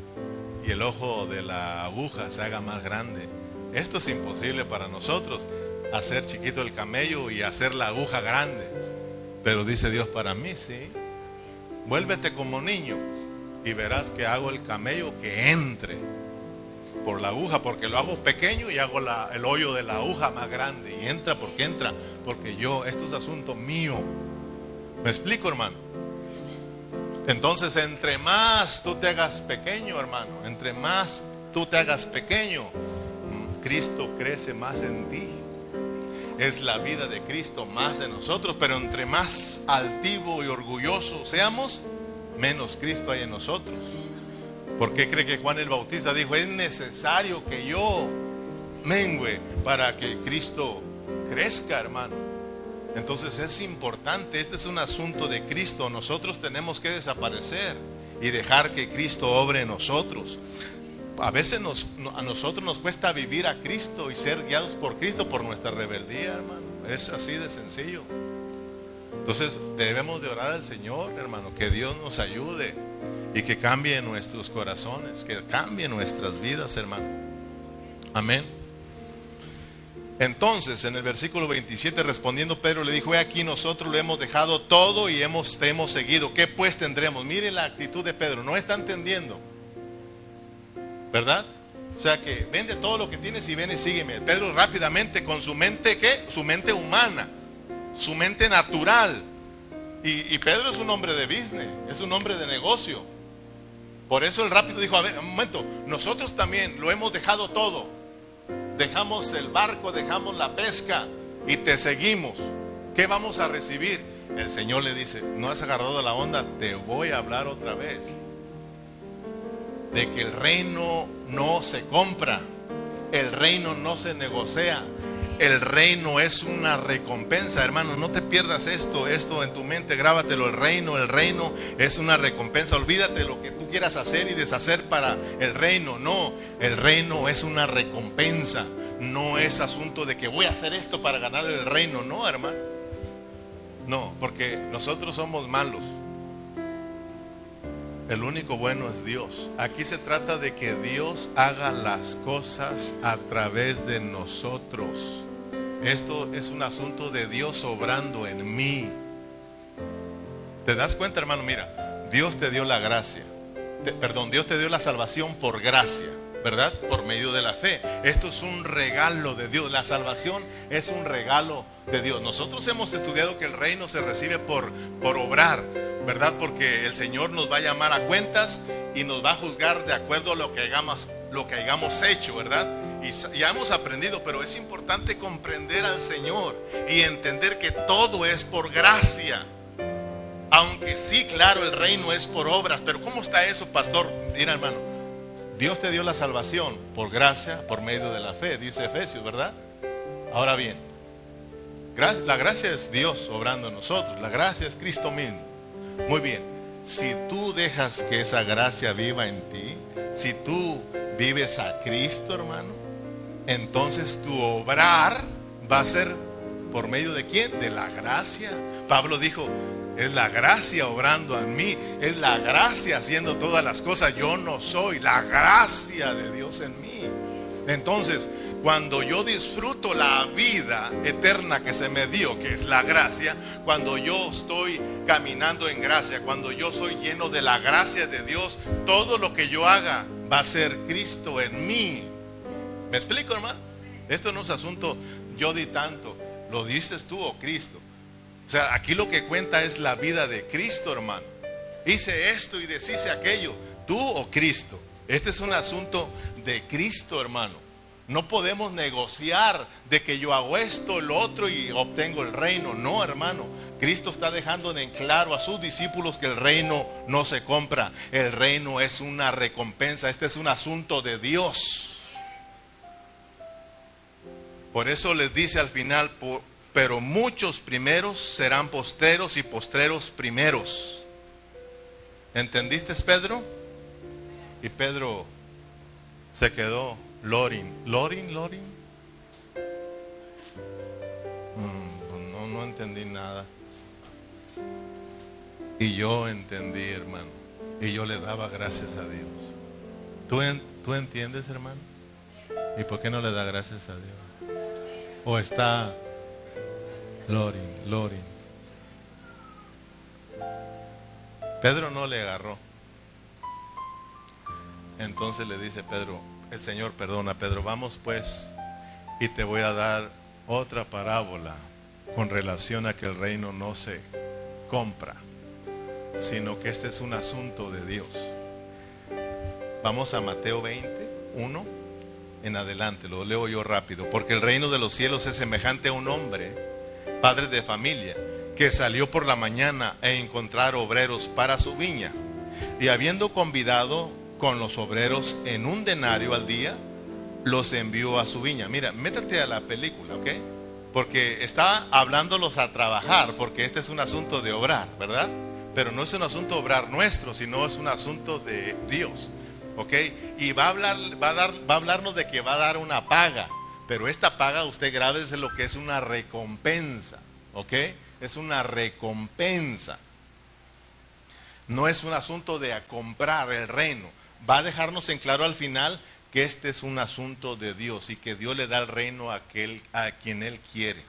y el ojo de la aguja se haga más grande. Esto es imposible para nosotros, hacer chiquito el camello y hacer la aguja grande. Pero dice Dios para mí, sí. Vuélvete como niño y verás que hago el camello que entre por la aguja, porque lo hago pequeño y hago el hoyo de la aguja más grande. Y entra porque entra, porque yo, esto es asunto mío. ¿Me explico, hermano? Entonces, entre más tú te hagas pequeño, hermano, entre más tú te hagas pequeño, Cristo crece más en ti. Es la vida de Cristo más de nosotros, pero entre más altivo y orgulloso seamos, menos Cristo hay en nosotros. ¿Por qué cree que Juan el Bautista dijo, es necesario que yo mengüe para que Cristo crezca, hermano? Entonces es importante, este es un asunto de Cristo. Nosotros tenemos que desaparecer y dejar que Cristo obre en nosotros. A veces a nosotros nos cuesta vivir a Cristo y ser guiados por Cristo por nuestra rebeldía, hermano. Es así de sencillo. Entonces debemos de orar al Señor, hermano, que Dios nos ayude y que cambie nuestros corazones, que cambie nuestras vidas, hermano. Amén. Entonces, en el versículo 27, respondiendo Pedro, le dijo, he aquí nosotros lo hemos dejado todo y hemos, hemos seguido. ¿Qué pues tendremos? Mire la actitud de Pedro, no está entendiendo. ¿Verdad? O sea que vende todo lo que tienes y ven y sígueme. Pedro rápidamente con su mente, ¿qué? Su mente humana, su mente natural. Y, y Pedro es un hombre de business, es un hombre de negocio. Por eso el rápido dijo, a ver, un momento, nosotros también lo hemos dejado todo dejamos el barco, dejamos la pesca y te seguimos. ¿Qué vamos a recibir? El Señor le dice, no has agarrado la onda, te voy a hablar otra vez. De que el reino no se compra, el reino no se negocia, el reino es una recompensa, hermano. No te pierdas esto, esto en tu mente, grábatelo. El reino, el reino es una recompensa. Olvídate lo que tú quieras hacer y deshacer para el reino. No, el reino es una recompensa. No es asunto de que voy a hacer esto para ganar el reino. No, hermano. No, porque nosotros somos malos. El único bueno es Dios. Aquí se trata de que Dios haga las cosas a través de nosotros. Esto es un asunto de Dios obrando en mí. ¿Te das cuenta, hermano? Mira, Dios te dio la gracia. perdón, Dios te dio la salvación por gracia, ¿verdad? Por medio de la fe. Esto es un regalo de Dios. La salvación es un regalo de Dios. Nosotros hemos estudiado que el reino se recibe por, por obrar, ¿verdad? Porque el Señor nos va a llamar a cuentas y nos va a juzgar de acuerdo a lo que hayamos, lo que hayamos hecho, ¿verdad? y ya hemos aprendido, pero es importante comprender al Señor y entender que todo es por gracia. Aunque sí, claro, el reino es por obras, pero ¿cómo está eso, pastor? Mira, hermano, Dios te dio la salvación por gracia, por medio de la fe, dice Efesios, ¿verdad? Ahora bien, la gracia es Dios obrando en nosotros, la gracia es Cristo mismo. Muy bien, si tú dejas que esa gracia viva en ti, si tú vives a Cristo, hermano, entonces tu obrar va a ser por medio de quién? De la gracia. Pablo dijo, es la gracia obrando en mí, es la gracia haciendo todas las cosas. Yo no soy, la gracia de Dios en mí. Entonces, cuando yo disfruto la vida eterna que se me dio, que es la gracia, cuando yo estoy caminando en gracia, cuando yo soy lleno de la gracia de Dios, todo lo que yo haga va a ser Cristo en mí. ¿Me explico, hermano? Esto no es asunto yo di tanto, lo dices tú o Cristo. O sea, aquí lo que cuenta es la vida de Cristo, hermano. Hice esto y deshice aquello, tú o Cristo. Este es un asunto de Cristo, hermano. No podemos negociar de que yo hago esto, lo otro y obtengo el reino. No, hermano. Cristo está dejando en claro a sus discípulos que el reino no se compra. El reino es una recompensa. Este es un asunto de Dios. Por eso les dice al final, pero muchos primeros serán posteros y postreros primeros. ¿Entendiste, Pedro? Y Pedro se quedó Lorin. ¿Lorin? ¿Lorin? Mm, pues no, no entendí nada. Y yo entendí, hermano. Y yo le daba gracias a Dios. ¿Tú, ¿Tú entiendes, hermano? ¿Y por qué no le da gracias a Dios? ¿O está Lorin, Lorin? Pedro no le agarró. Entonces le dice Pedro, el Señor perdona, Pedro, vamos pues y te voy a dar otra parábola con relación a que el reino no se compra, sino que este es un asunto de Dios. Vamos a Mateo 20, 1 en adelante, lo leo yo rápido, porque el reino de los cielos es semejante a un hombre, padre de familia, que salió por la mañana a encontrar obreros para su viña, y habiendo convidado con los obreros en un denario al día, los envió a su viña. Mira, métete a la película, ¿ok? Porque está hablándolos a trabajar, porque este es un asunto de obrar, ¿verdad? Pero no es un asunto de obrar nuestro, sino es un asunto de Dios, ¿ok? Y va a, hablar, va a, dar, va a hablarnos de que va a dar una paga, pero esta paga usted grave es lo que es una recompensa, ¿ok? Es una recompensa. No es un asunto de comprar el reino va a dejarnos en claro al final que este es un asunto de Dios y que Dios le da el reino a, aquel, a quien Él quiere.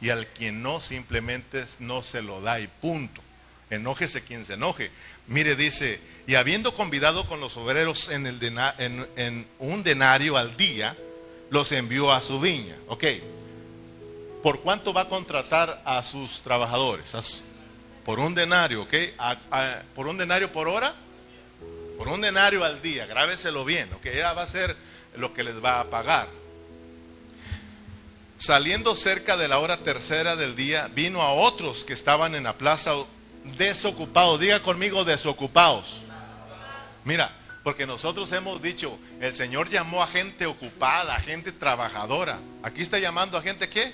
Y al quien no, simplemente no se lo da y punto. Enójese quien se enoje. Mire, dice, y habiendo convidado con los obreros en, un denario al día, los envió a su viña. Ok. ¿Por cuánto va a contratar a sus trabajadores? por un denario, ¿ok? ¿Por un denario por hora? por un denario al día, grábeselo bien, que ella va a ser lo que les va a pagar. Saliendo cerca de la hora tercera del día, vino a otros que estaban en la plaza desocupados. Diga conmigo, desocupados. Mira, porque nosotros hemos dicho, el Señor llamó a gente ocupada, a gente trabajadora. Aquí está llamando a gente qué?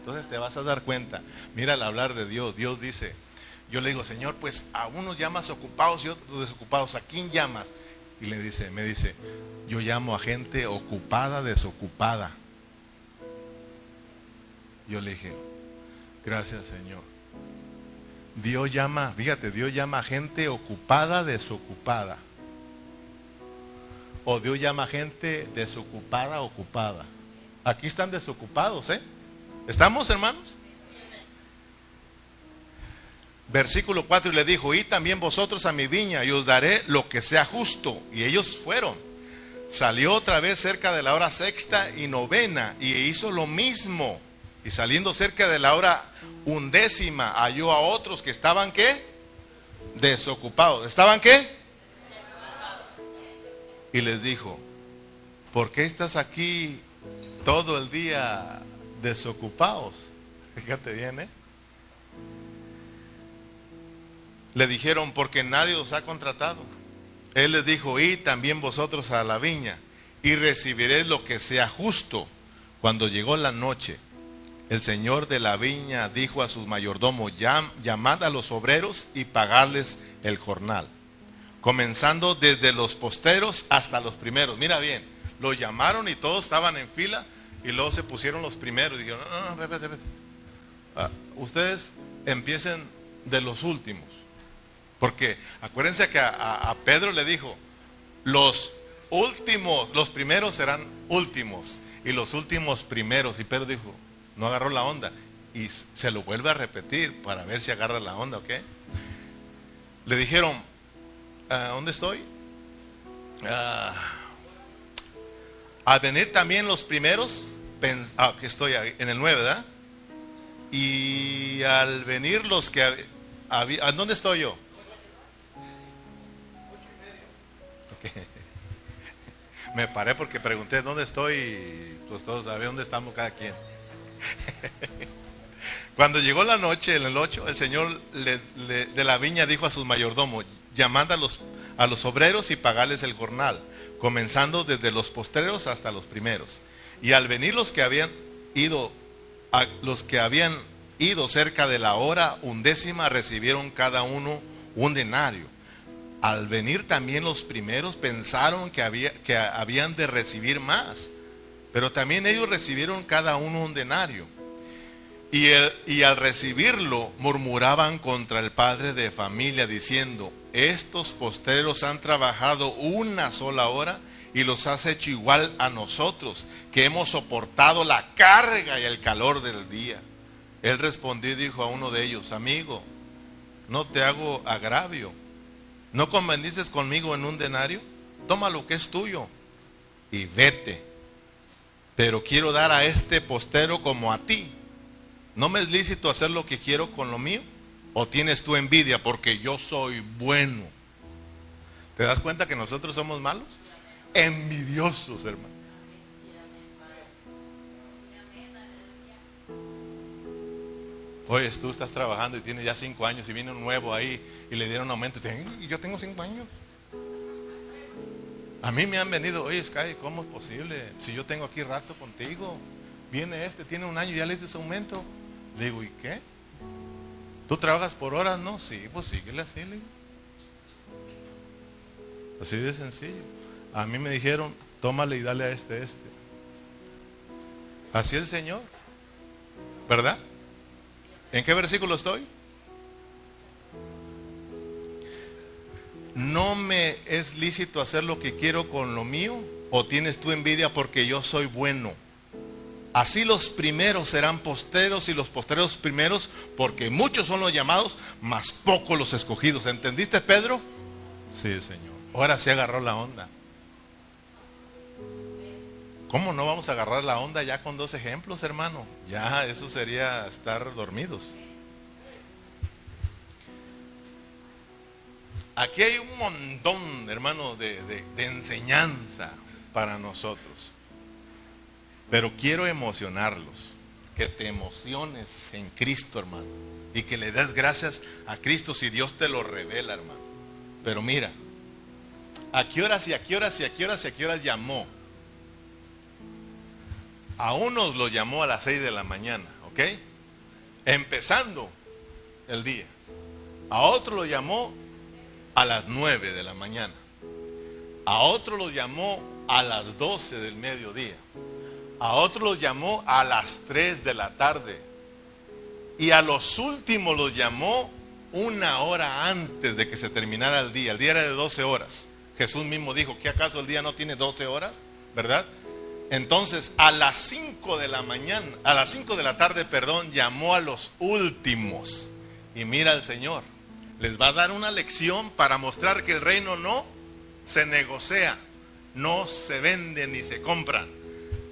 Entonces te vas a dar cuenta. Mira al hablar de Dios, Dios dice, yo le digo, Señor, pues a unos llamas ocupados y otros desocupados. ¿A quién llamas? Y le dice, me dice, yo llamo a gente ocupada, desocupada. Yo le dije, gracias Señor. Dios llama, fíjate, Dios llama a gente ocupada, desocupada. O Dios llama a gente desocupada, ocupada. Aquí están desocupados, ¿eh? ¿Estamos, hermanos? Versículo 4 y le dijo, y también vosotros a mi viña y os daré lo que sea justo. Y ellos fueron. Salió otra vez cerca de la hora sexta y novena y hizo lo mismo. Y saliendo cerca de la hora undécima halló a otros que estaban qué? Desocupados. ¿Estaban qué? Y les dijo, ¿por qué estás aquí todo el día desocupados? Fíjate bien, ¿eh? Le dijeron, porque nadie os ha contratado. Él les dijo, y también vosotros a la viña y recibiréis lo que sea justo. Cuando llegó la noche, el señor de la viña dijo a su mayordomo, llamad a los obreros y pagadles el jornal, comenzando desde los posteros hasta los primeros. Mira bien, lo llamaron y todos estaban en fila y luego se pusieron los primeros. Y dijeron, no, no, no, ah, ustedes empiecen de los últimos. Porque acuérdense que a, Pedro le dijo, los últimos, los primeros serán últimos y los últimos primeros. Y Pedro dijo, no agarró la onda. Y se lo vuelve a repetir para ver si agarra la onda, ¿ok? Le dijeron, ¿a ¿dónde estoy? Ah, a venir también los primeros, ah, que estoy en el 9, ¿verdad? Y al venir los que había, ¿dónde estoy yo? Me paré porque pregunté dónde estoy y pues todos saben dónde estamos cada quien. Cuando llegó la noche, en el 8, el Señor de la viña dijo a sus mayordomos, llamad a los, a los obreros y pagarles el jornal, comenzando desde los postreros hasta los primeros. Y al venir los que habían ido, a, los que habían ido cerca de la hora undécima, recibieron cada uno un denario. Al venir también los primeros pensaron que, había, que habían de recibir más pero también ellos recibieron cada uno un denario. Y, y al recibirlo murmuraban contra el padre de familia diciendo, estos posteros han trabajado una sola hora y los has hecho igual a nosotros, que hemos soportado la carga y el calor del día. Él respondió y dijo a uno de ellos, amigo, no te hago agravio. ¿No convendices conmigo en un denario? Toma lo que es tuyo y vete pero quiero dar a este postero como a ti. ¿No me es lícito hacer lo que quiero con lo mío? ¿O tienes tu envidia porque yo soy bueno? ¿Te das cuenta que nosotros somos malos? Envidiosos, hermano. Oye, tú estás trabajando y tienes ya cinco años y viene un nuevo ahí y le dieron aumento. Y yo tengo cinco años. A mí me han venido, oye Sky, ¿cómo es posible? Si yo tengo aquí rato contigo, viene este, tiene un año, ya le ese aumento. Le digo, ¿y qué? ¿Tú trabajas por horas? No, sí, pues síguele así, le digo. Así de sencillo. A mí me dijeron, tómale y dale a este, este. Así el Señor. ¿Verdad? ¿En qué versículo estoy? ¿No me es lícito hacer lo que quiero con lo mío? ¿O tienes tú envidia porque yo soy bueno? Así los primeros serán posteros y los posteros primeros, porque muchos son los llamados, más pocos los escogidos. ¿Entendiste, Pedro? Sí, Señor. Ahora sí agarró la onda. ¿Cómo no vamos a agarrar la onda ya con dos ejemplos, hermano? Ya, eso sería estar dormidos. Aquí hay un montón, hermano, de, enseñanza para nosotros. Pero quiero emocionarlos, que te emociones en Cristo, hermano. Y que le des gracias a Cristo si Dios te lo revela, hermano. Pero mira, ¿a qué horas y a qué horas y a qué horas y a qué horas llamó? A unos lo llamó a las 6 de la mañana, ¿ok? Empezando el día. A otro lo llamó a las 9 de la mañana. A otro los llamó a las 12 del mediodía. A otro los llamó a las 3 de la tarde. Y a los últimos los llamó una hora antes de que se terminara el día. El día era de 12 horas. Jesús mismo dijo, ¿qué acaso el día no tiene 12 horas? ¿Verdad? Entonces, a las 5 de la mañana, a las 5 de la tarde, perdón, llamó a los últimos. Y mira al Señor les va a dar una lección para mostrar que el reino no se negocia, no se vende ni se compra.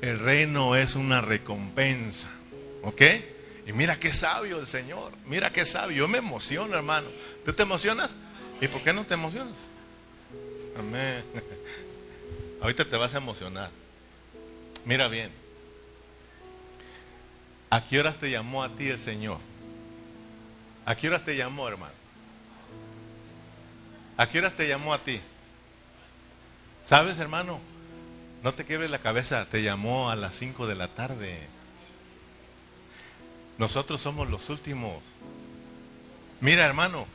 El reino es una recompensa. ¿Ok? Y mira qué sabio el Señor. Mira qué sabio. Yo me emociono, hermano. ¿Tú te emocionas? ¿Y por qué no te emocionas? Amén. Ahorita te vas a emocionar. Mira bien. ¿A qué horas te llamó a ti el Señor? ¿A qué horas te llamó, hermano? ¿A qué horas te llamó a ti? ¿Sabes, hermano? No te quiebres la cabeza, te llamó a las 5 de la tarde. Nosotros somos los últimos. Mira, hermano,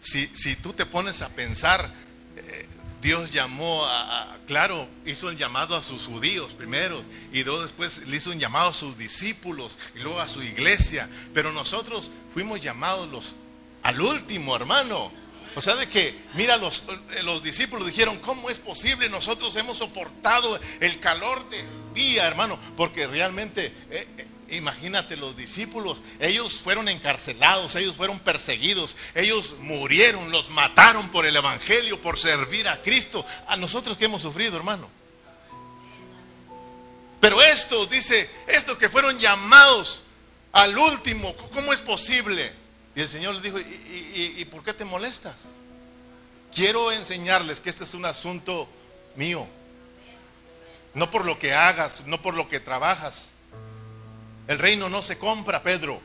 si, si tú te pones a pensar, eh, Dios llamó a, claro, hizo un llamado a sus judíos primero, y luego después le hizo un llamado a sus discípulos, y luego a su iglesia. Pero nosotros fuimos llamados los, al último, hermano. O sea, de que, mira, los, los discípulos dijeron, ¿cómo es posible? Nosotros hemos soportado el calor del día, hermano, porque realmente, eh, eh, imagínate, los discípulos, ellos fueron encarcelados, ellos fueron perseguidos, ellos murieron, los mataron por el Evangelio, por servir a Cristo. A nosotros que hemos sufrido, hermano. Pero estos, dice, estos que fueron llamados al último, ¿cómo es posible? Y el Señor le dijo, ¿y, por qué te molestas? Quiero enseñarles que este es un asunto mío. No por lo que hagas, no por lo que trabajas. El reino no se compra, Pedro.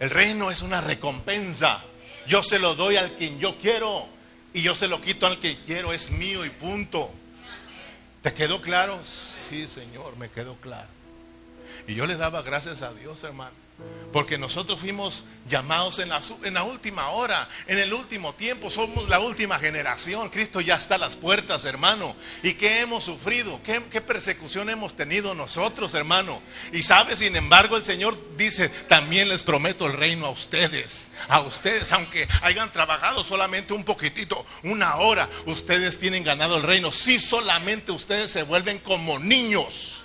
El reino es una recompensa. Yo se lo doy al quien yo quiero y yo se lo quito al que quiero. Es mío y punto. ¿Te quedó claro? Sí, Señor, me quedó claro. Y yo le daba gracias a Dios, hermano. Porque nosotros fuimos llamados en la, en la, última hora, en el último tiempo, somos la última generación. Cristo ya está a las puertas, hermano. ¿Y qué hemos sufrido? ¿Qué, ¿Qué, persecución hemos tenido nosotros, hermano? Y sabe, sin embargo, el Señor dice, también les prometo el reino a ustedes. A ustedes, aunque hayan trabajado solamente un poquitito, una hora, ustedes tienen ganado el reino. Si solamente ustedes se vuelven como niños.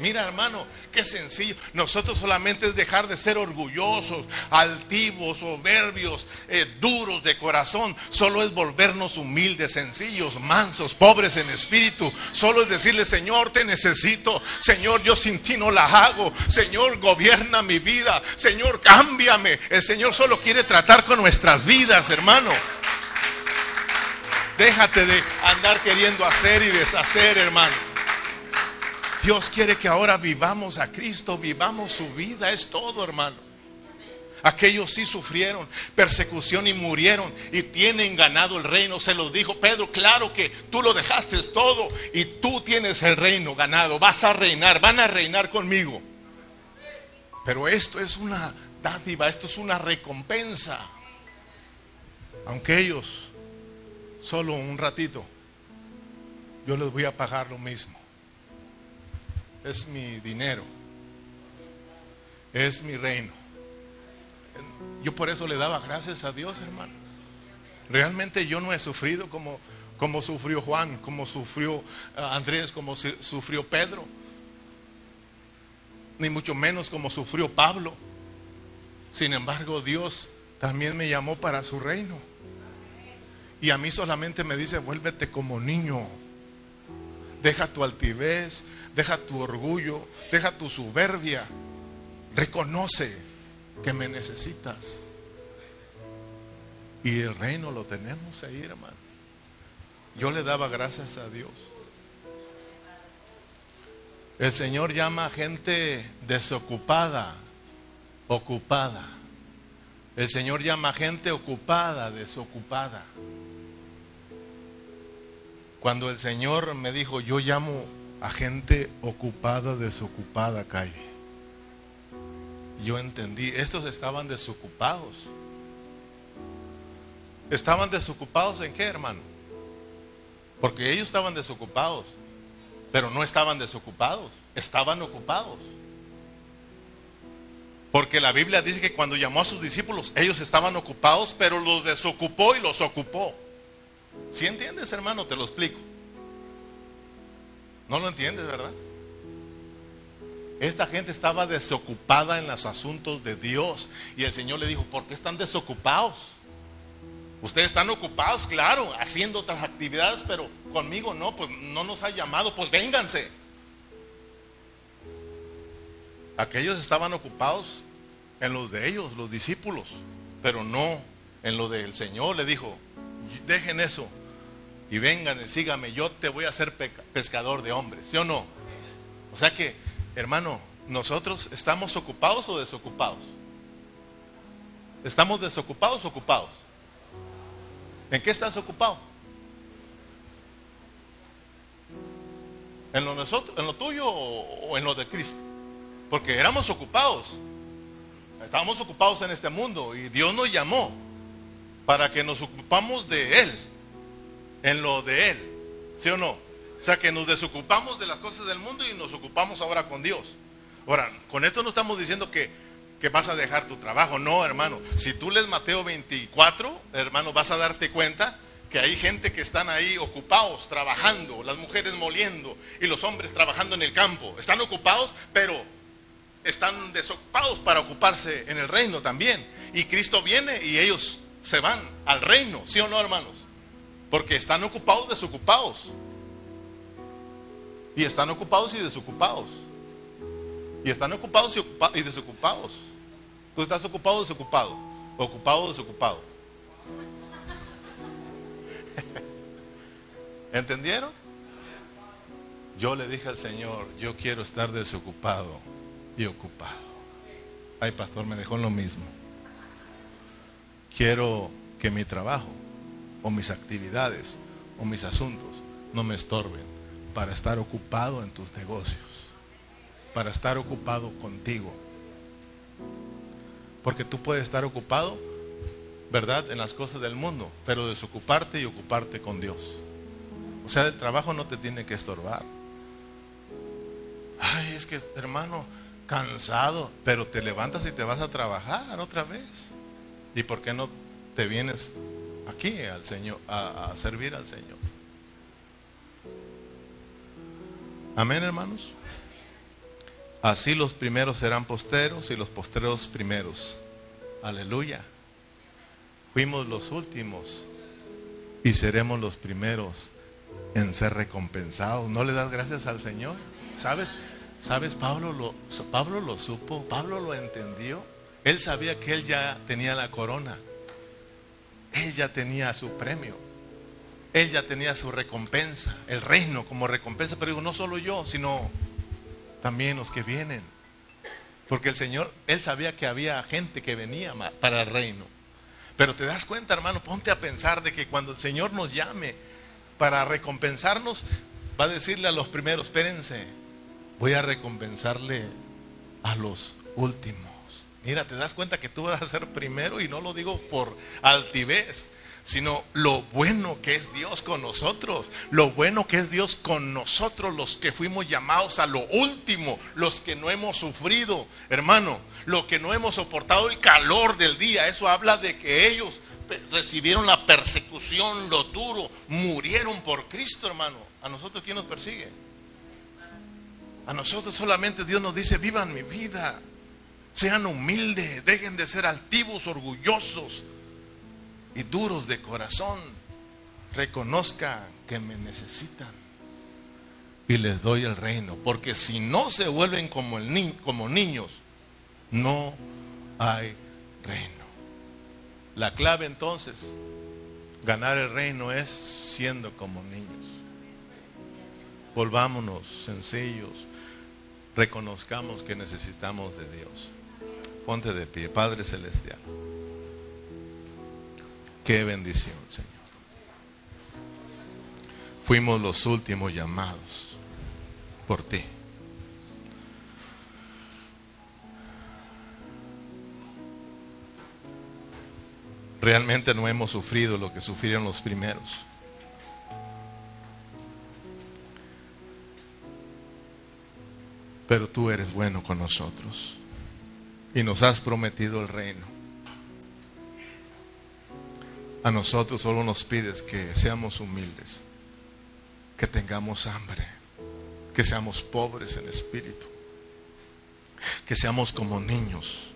Mira, hermano, qué sencillo. Nosotros solamente es dejar de ser orgullosos, altivos, soberbios, eh, duros de corazón. Solo es volvernos humildes, sencillos, mansos, pobres en espíritu. Solo es decirle, Señor, te necesito. Señor, yo sin ti no la hago. Señor, gobierna mi vida. Señor, cámbiame. El Señor solo quiere tratar con nuestras vidas, hermano. Déjate de andar queriendo hacer y deshacer, hermano. Dios quiere que ahora vivamos a Cristo, vivamos su vida, es todo, hermano. Aquellos sí sufrieron persecución y murieron y tienen ganado el reino. Se lo dijo Pedro, claro que tú lo dejaste todo y tú tienes el reino ganado. Vas a reinar, van a reinar conmigo. Pero esto es una dádiva, esto es una recompensa. Aunque ellos, solo un ratito, yo les voy a pagar lo mismo es mi dinero, es mi reino. Yo por eso le daba gracias a Dios, hermano. Realmente yo no he sufrido como, como sufrió Juan, como sufrió eh, Andrés, como sufrió Pedro, ni mucho menos como sufrió Pablo. Sin embargo, Dios también me llamó para su reino. Y a mí solamente me dice, vuélvete como niño. Deja tu altivez, deja tu orgullo, deja tu soberbia. Reconoce que me necesitas. Y el reino lo tenemos ahí, hermano. Yo le daba gracias a Dios. El Señor llama a gente desocupada, ocupada. El Señor llama a gente ocupada, desocupada. Cuando el Señor me dijo, yo llamo a gente ocupada, desocupada calle. Yo entendí, estos estaban desocupados. ¿Estaban desocupados en qué, hermano? Porque ellos estaban desocupados, pero no estaban desocupados, estaban ocupados. Porque la Biblia dice que cuando llamó a sus discípulos, ellos estaban ocupados, pero los desocupó y los ocupó. Si entiendes, hermano? Te lo explico. No lo entiendes, ¿verdad? Esta gente estaba desocupada en los asuntos de Dios. Y el Señor le dijo, ¿por qué están desocupados? Ustedes están ocupados, claro, haciendo otras actividades, pero conmigo no, pues no nos ha llamado, pues vénganse. Aquellos estaban ocupados en los de ellos, los discípulos, pero no en lo del Señor. Le dijo, dejen eso, y vengan y síganme, yo te voy a hacer pescador de hombres, ¿sí o no? O sea que, hermano, nosotros estamos ocupados o desocupados. ¿Estamos desocupados o ocupados? ¿En qué estás ocupado? ¿En lo, nosotros, en lo tuyo o en lo de Cristo? Porque éramos ocupados. Estábamos ocupados en este mundo y Dios nos llamó para que nos ocupamos de Él, en lo de Él, ¿sí o no? O sea, que nos desocupamos de las cosas del mundo y nos ocupamos ahora con Dios. Ahora, con esto no estamos diciendo que, que vas a dejar tu trabajo, no, hermano. Si tú lees Mateo 24, hermano, vas a darte cuenta que hay gente que están ahí ocupados, trabajando, las mujeres moliendo y los hombres trabajando en el campo. Están ocupados, pero están desocupados para ocuparse en el reino también. Y Cristo viene y ellos se van al reino, ¿sí o no, hermanos? Porque están ocupados, desocupados. Y están ocupados y desocupados. Y están ocupados y, y desocupados. Tú estás ocupado o desocupado. Ocupado o desocupado. ¿Entendieron? Yo le dije al Señor, yo quiero estar desocupado y ocupado. Ay, pastor, me dejó lo mismo. Quiero que mi trabajo o mis actividades o mis asuntos no me estorben para estar ocupado en tus negocios, para estar ocupado contigo. Porque tú puedes estar ocupado, ¿verdad?, en las cosas del mundo, pero desocuparte y ocuparte con Dios. O sea, el trabajo no te tiene que estorbar. Ay, es que, hermano, cansado, pero te levantas y te vas a trabajar otra vez. ¿Y por qué no te vienes aquí al Señor, a, servir al Señor? Amén, hermanos. Así los primeros serán posteros y los posteros primeros. Aleluya. Fuimos los últimos y seremos los primeros en ser recompensados. ¿No le das gracias al Señor? ¿Sabes? ¿Sabes? Pablo lo, Pablo lo supo, Pablo lo entendió. Él sabía que él ya tenía la corona. Él ya tenía su premio. Él ya tenía su recompensa, el reino como recompensa. Pero digo, no solo yo, sino también los que vienen. Porque el Señor, Él sabía que había gente que venía para el reino. Pero te das cuenta, hermano, ponte a pensar de que cuando el Señor nos llame para recompensarnos, va a decirle a los primeros, espérense, voy a recompensarle a los últimos. Mira, te das cuenta que tú vas a ser primero y no lo digo por altivez, sino lo bueno que es Dios con nosotros, lo bueno que es Dios con nosotros, los que fuimos llamados a lo último, los que no hemos sufrido, hermano, los que no hemos soportado el calor del día, eso habla de que ellos recibieron la persecución, lo duro, murieron por Cristo, hermano. ¿A nosotros quién nos persigue? A nosotros solamente Dios nos dice, vivan mi vida, sean humildes, dejen de ser altivos, orgullosos y duros de corazón. Reconozcan que me necesitan y les doy el reino. Porque si no se vuelven como, el como niños, no hay reino. La clave entonces, ganar el reino es siendo como niños. Volvámonos sencillos, reconozcamos que necesitamos de Dios. Ponte de pie, Padre Celestial. Qué bendición, Señor. Fuimos los últimos llamados por ti. Realmente no hemos sufrido lo que sufrieron los primeros. pero tú eres bueno con nosotros y nos has prometido el reino. A nosotros solo nos pides que seamos humildes, que tengamos hambre, que seamos pobres en espíritu, que seamos como niños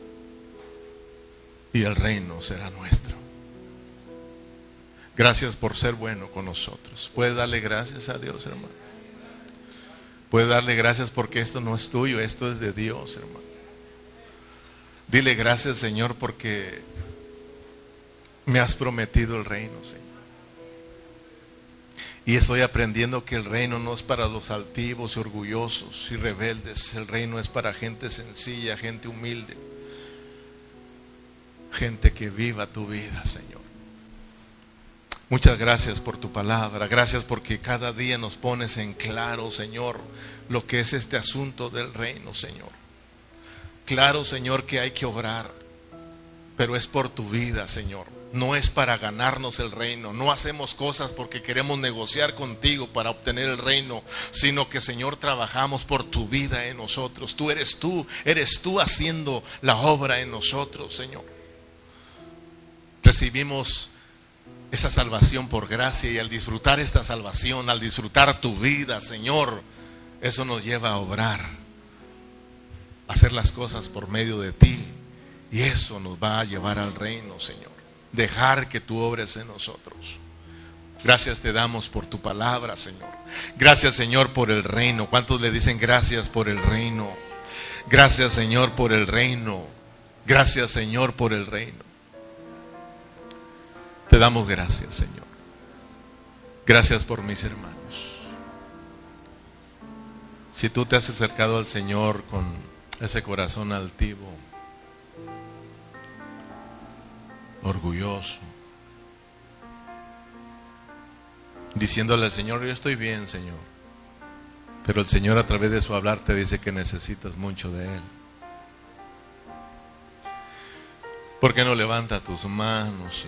y el reino será nuestro. Gracias por ser bueno con nosotros. ¿Puede darle gracias a Dios, hermano? Puede darle gracias porque esto no es tuyo, esto es de Dios, hermano. Dile gracias, Señor, porque me has prometido el reino, Señor. Y estoy aprendiendo que el reino no es para los altivos y orgullosos y rebeldes. El reino es para gente sencilla, gente humilde. Gente que viva tu vida, Señor. Muchas gracias por tu palabra. Gracias porque cada día nos pones en claro, Señor, lo que es este asunto del reino, Señor. Claro, Señor, que hay que obrar, pero es por tu vida, Señor. No es para ganarnos el reino. No hacemos cosas porque queremos negociar contigo para obtener el reino, sino que, Señor, trabajamos por tu vida en nosotros. Tú eres tú, eres tú haciendo la obra en nosotros, Señor. Recibimos esa salvación por gracia y al disfrutar esta salvación, al disfrutar tu vida, Señor, eso nos lleva a obrar, hacer las cosas por medio de ti y eso nos va a llevar al reino, Señor. Dejar que tú obres en nosotros. Gracias te damos por tu palabra, Señor. Gracias, Señor, por el reino. ¿Cuántos le dicen gracias por el reino? Gracias, Señor, por el reino. Gracias, Señor, por el reino. Te damos gracias, Señor. Gracias por mis hermanos. Si tú te has acercado al Señor con ese corazón altivo, orgulloso, diciéndole al Señor, yo estoy bien, Señor. Pero el Señor a través de su hablar te dice que necesitas mucho de Él. ¿Por qué no levanta tus manos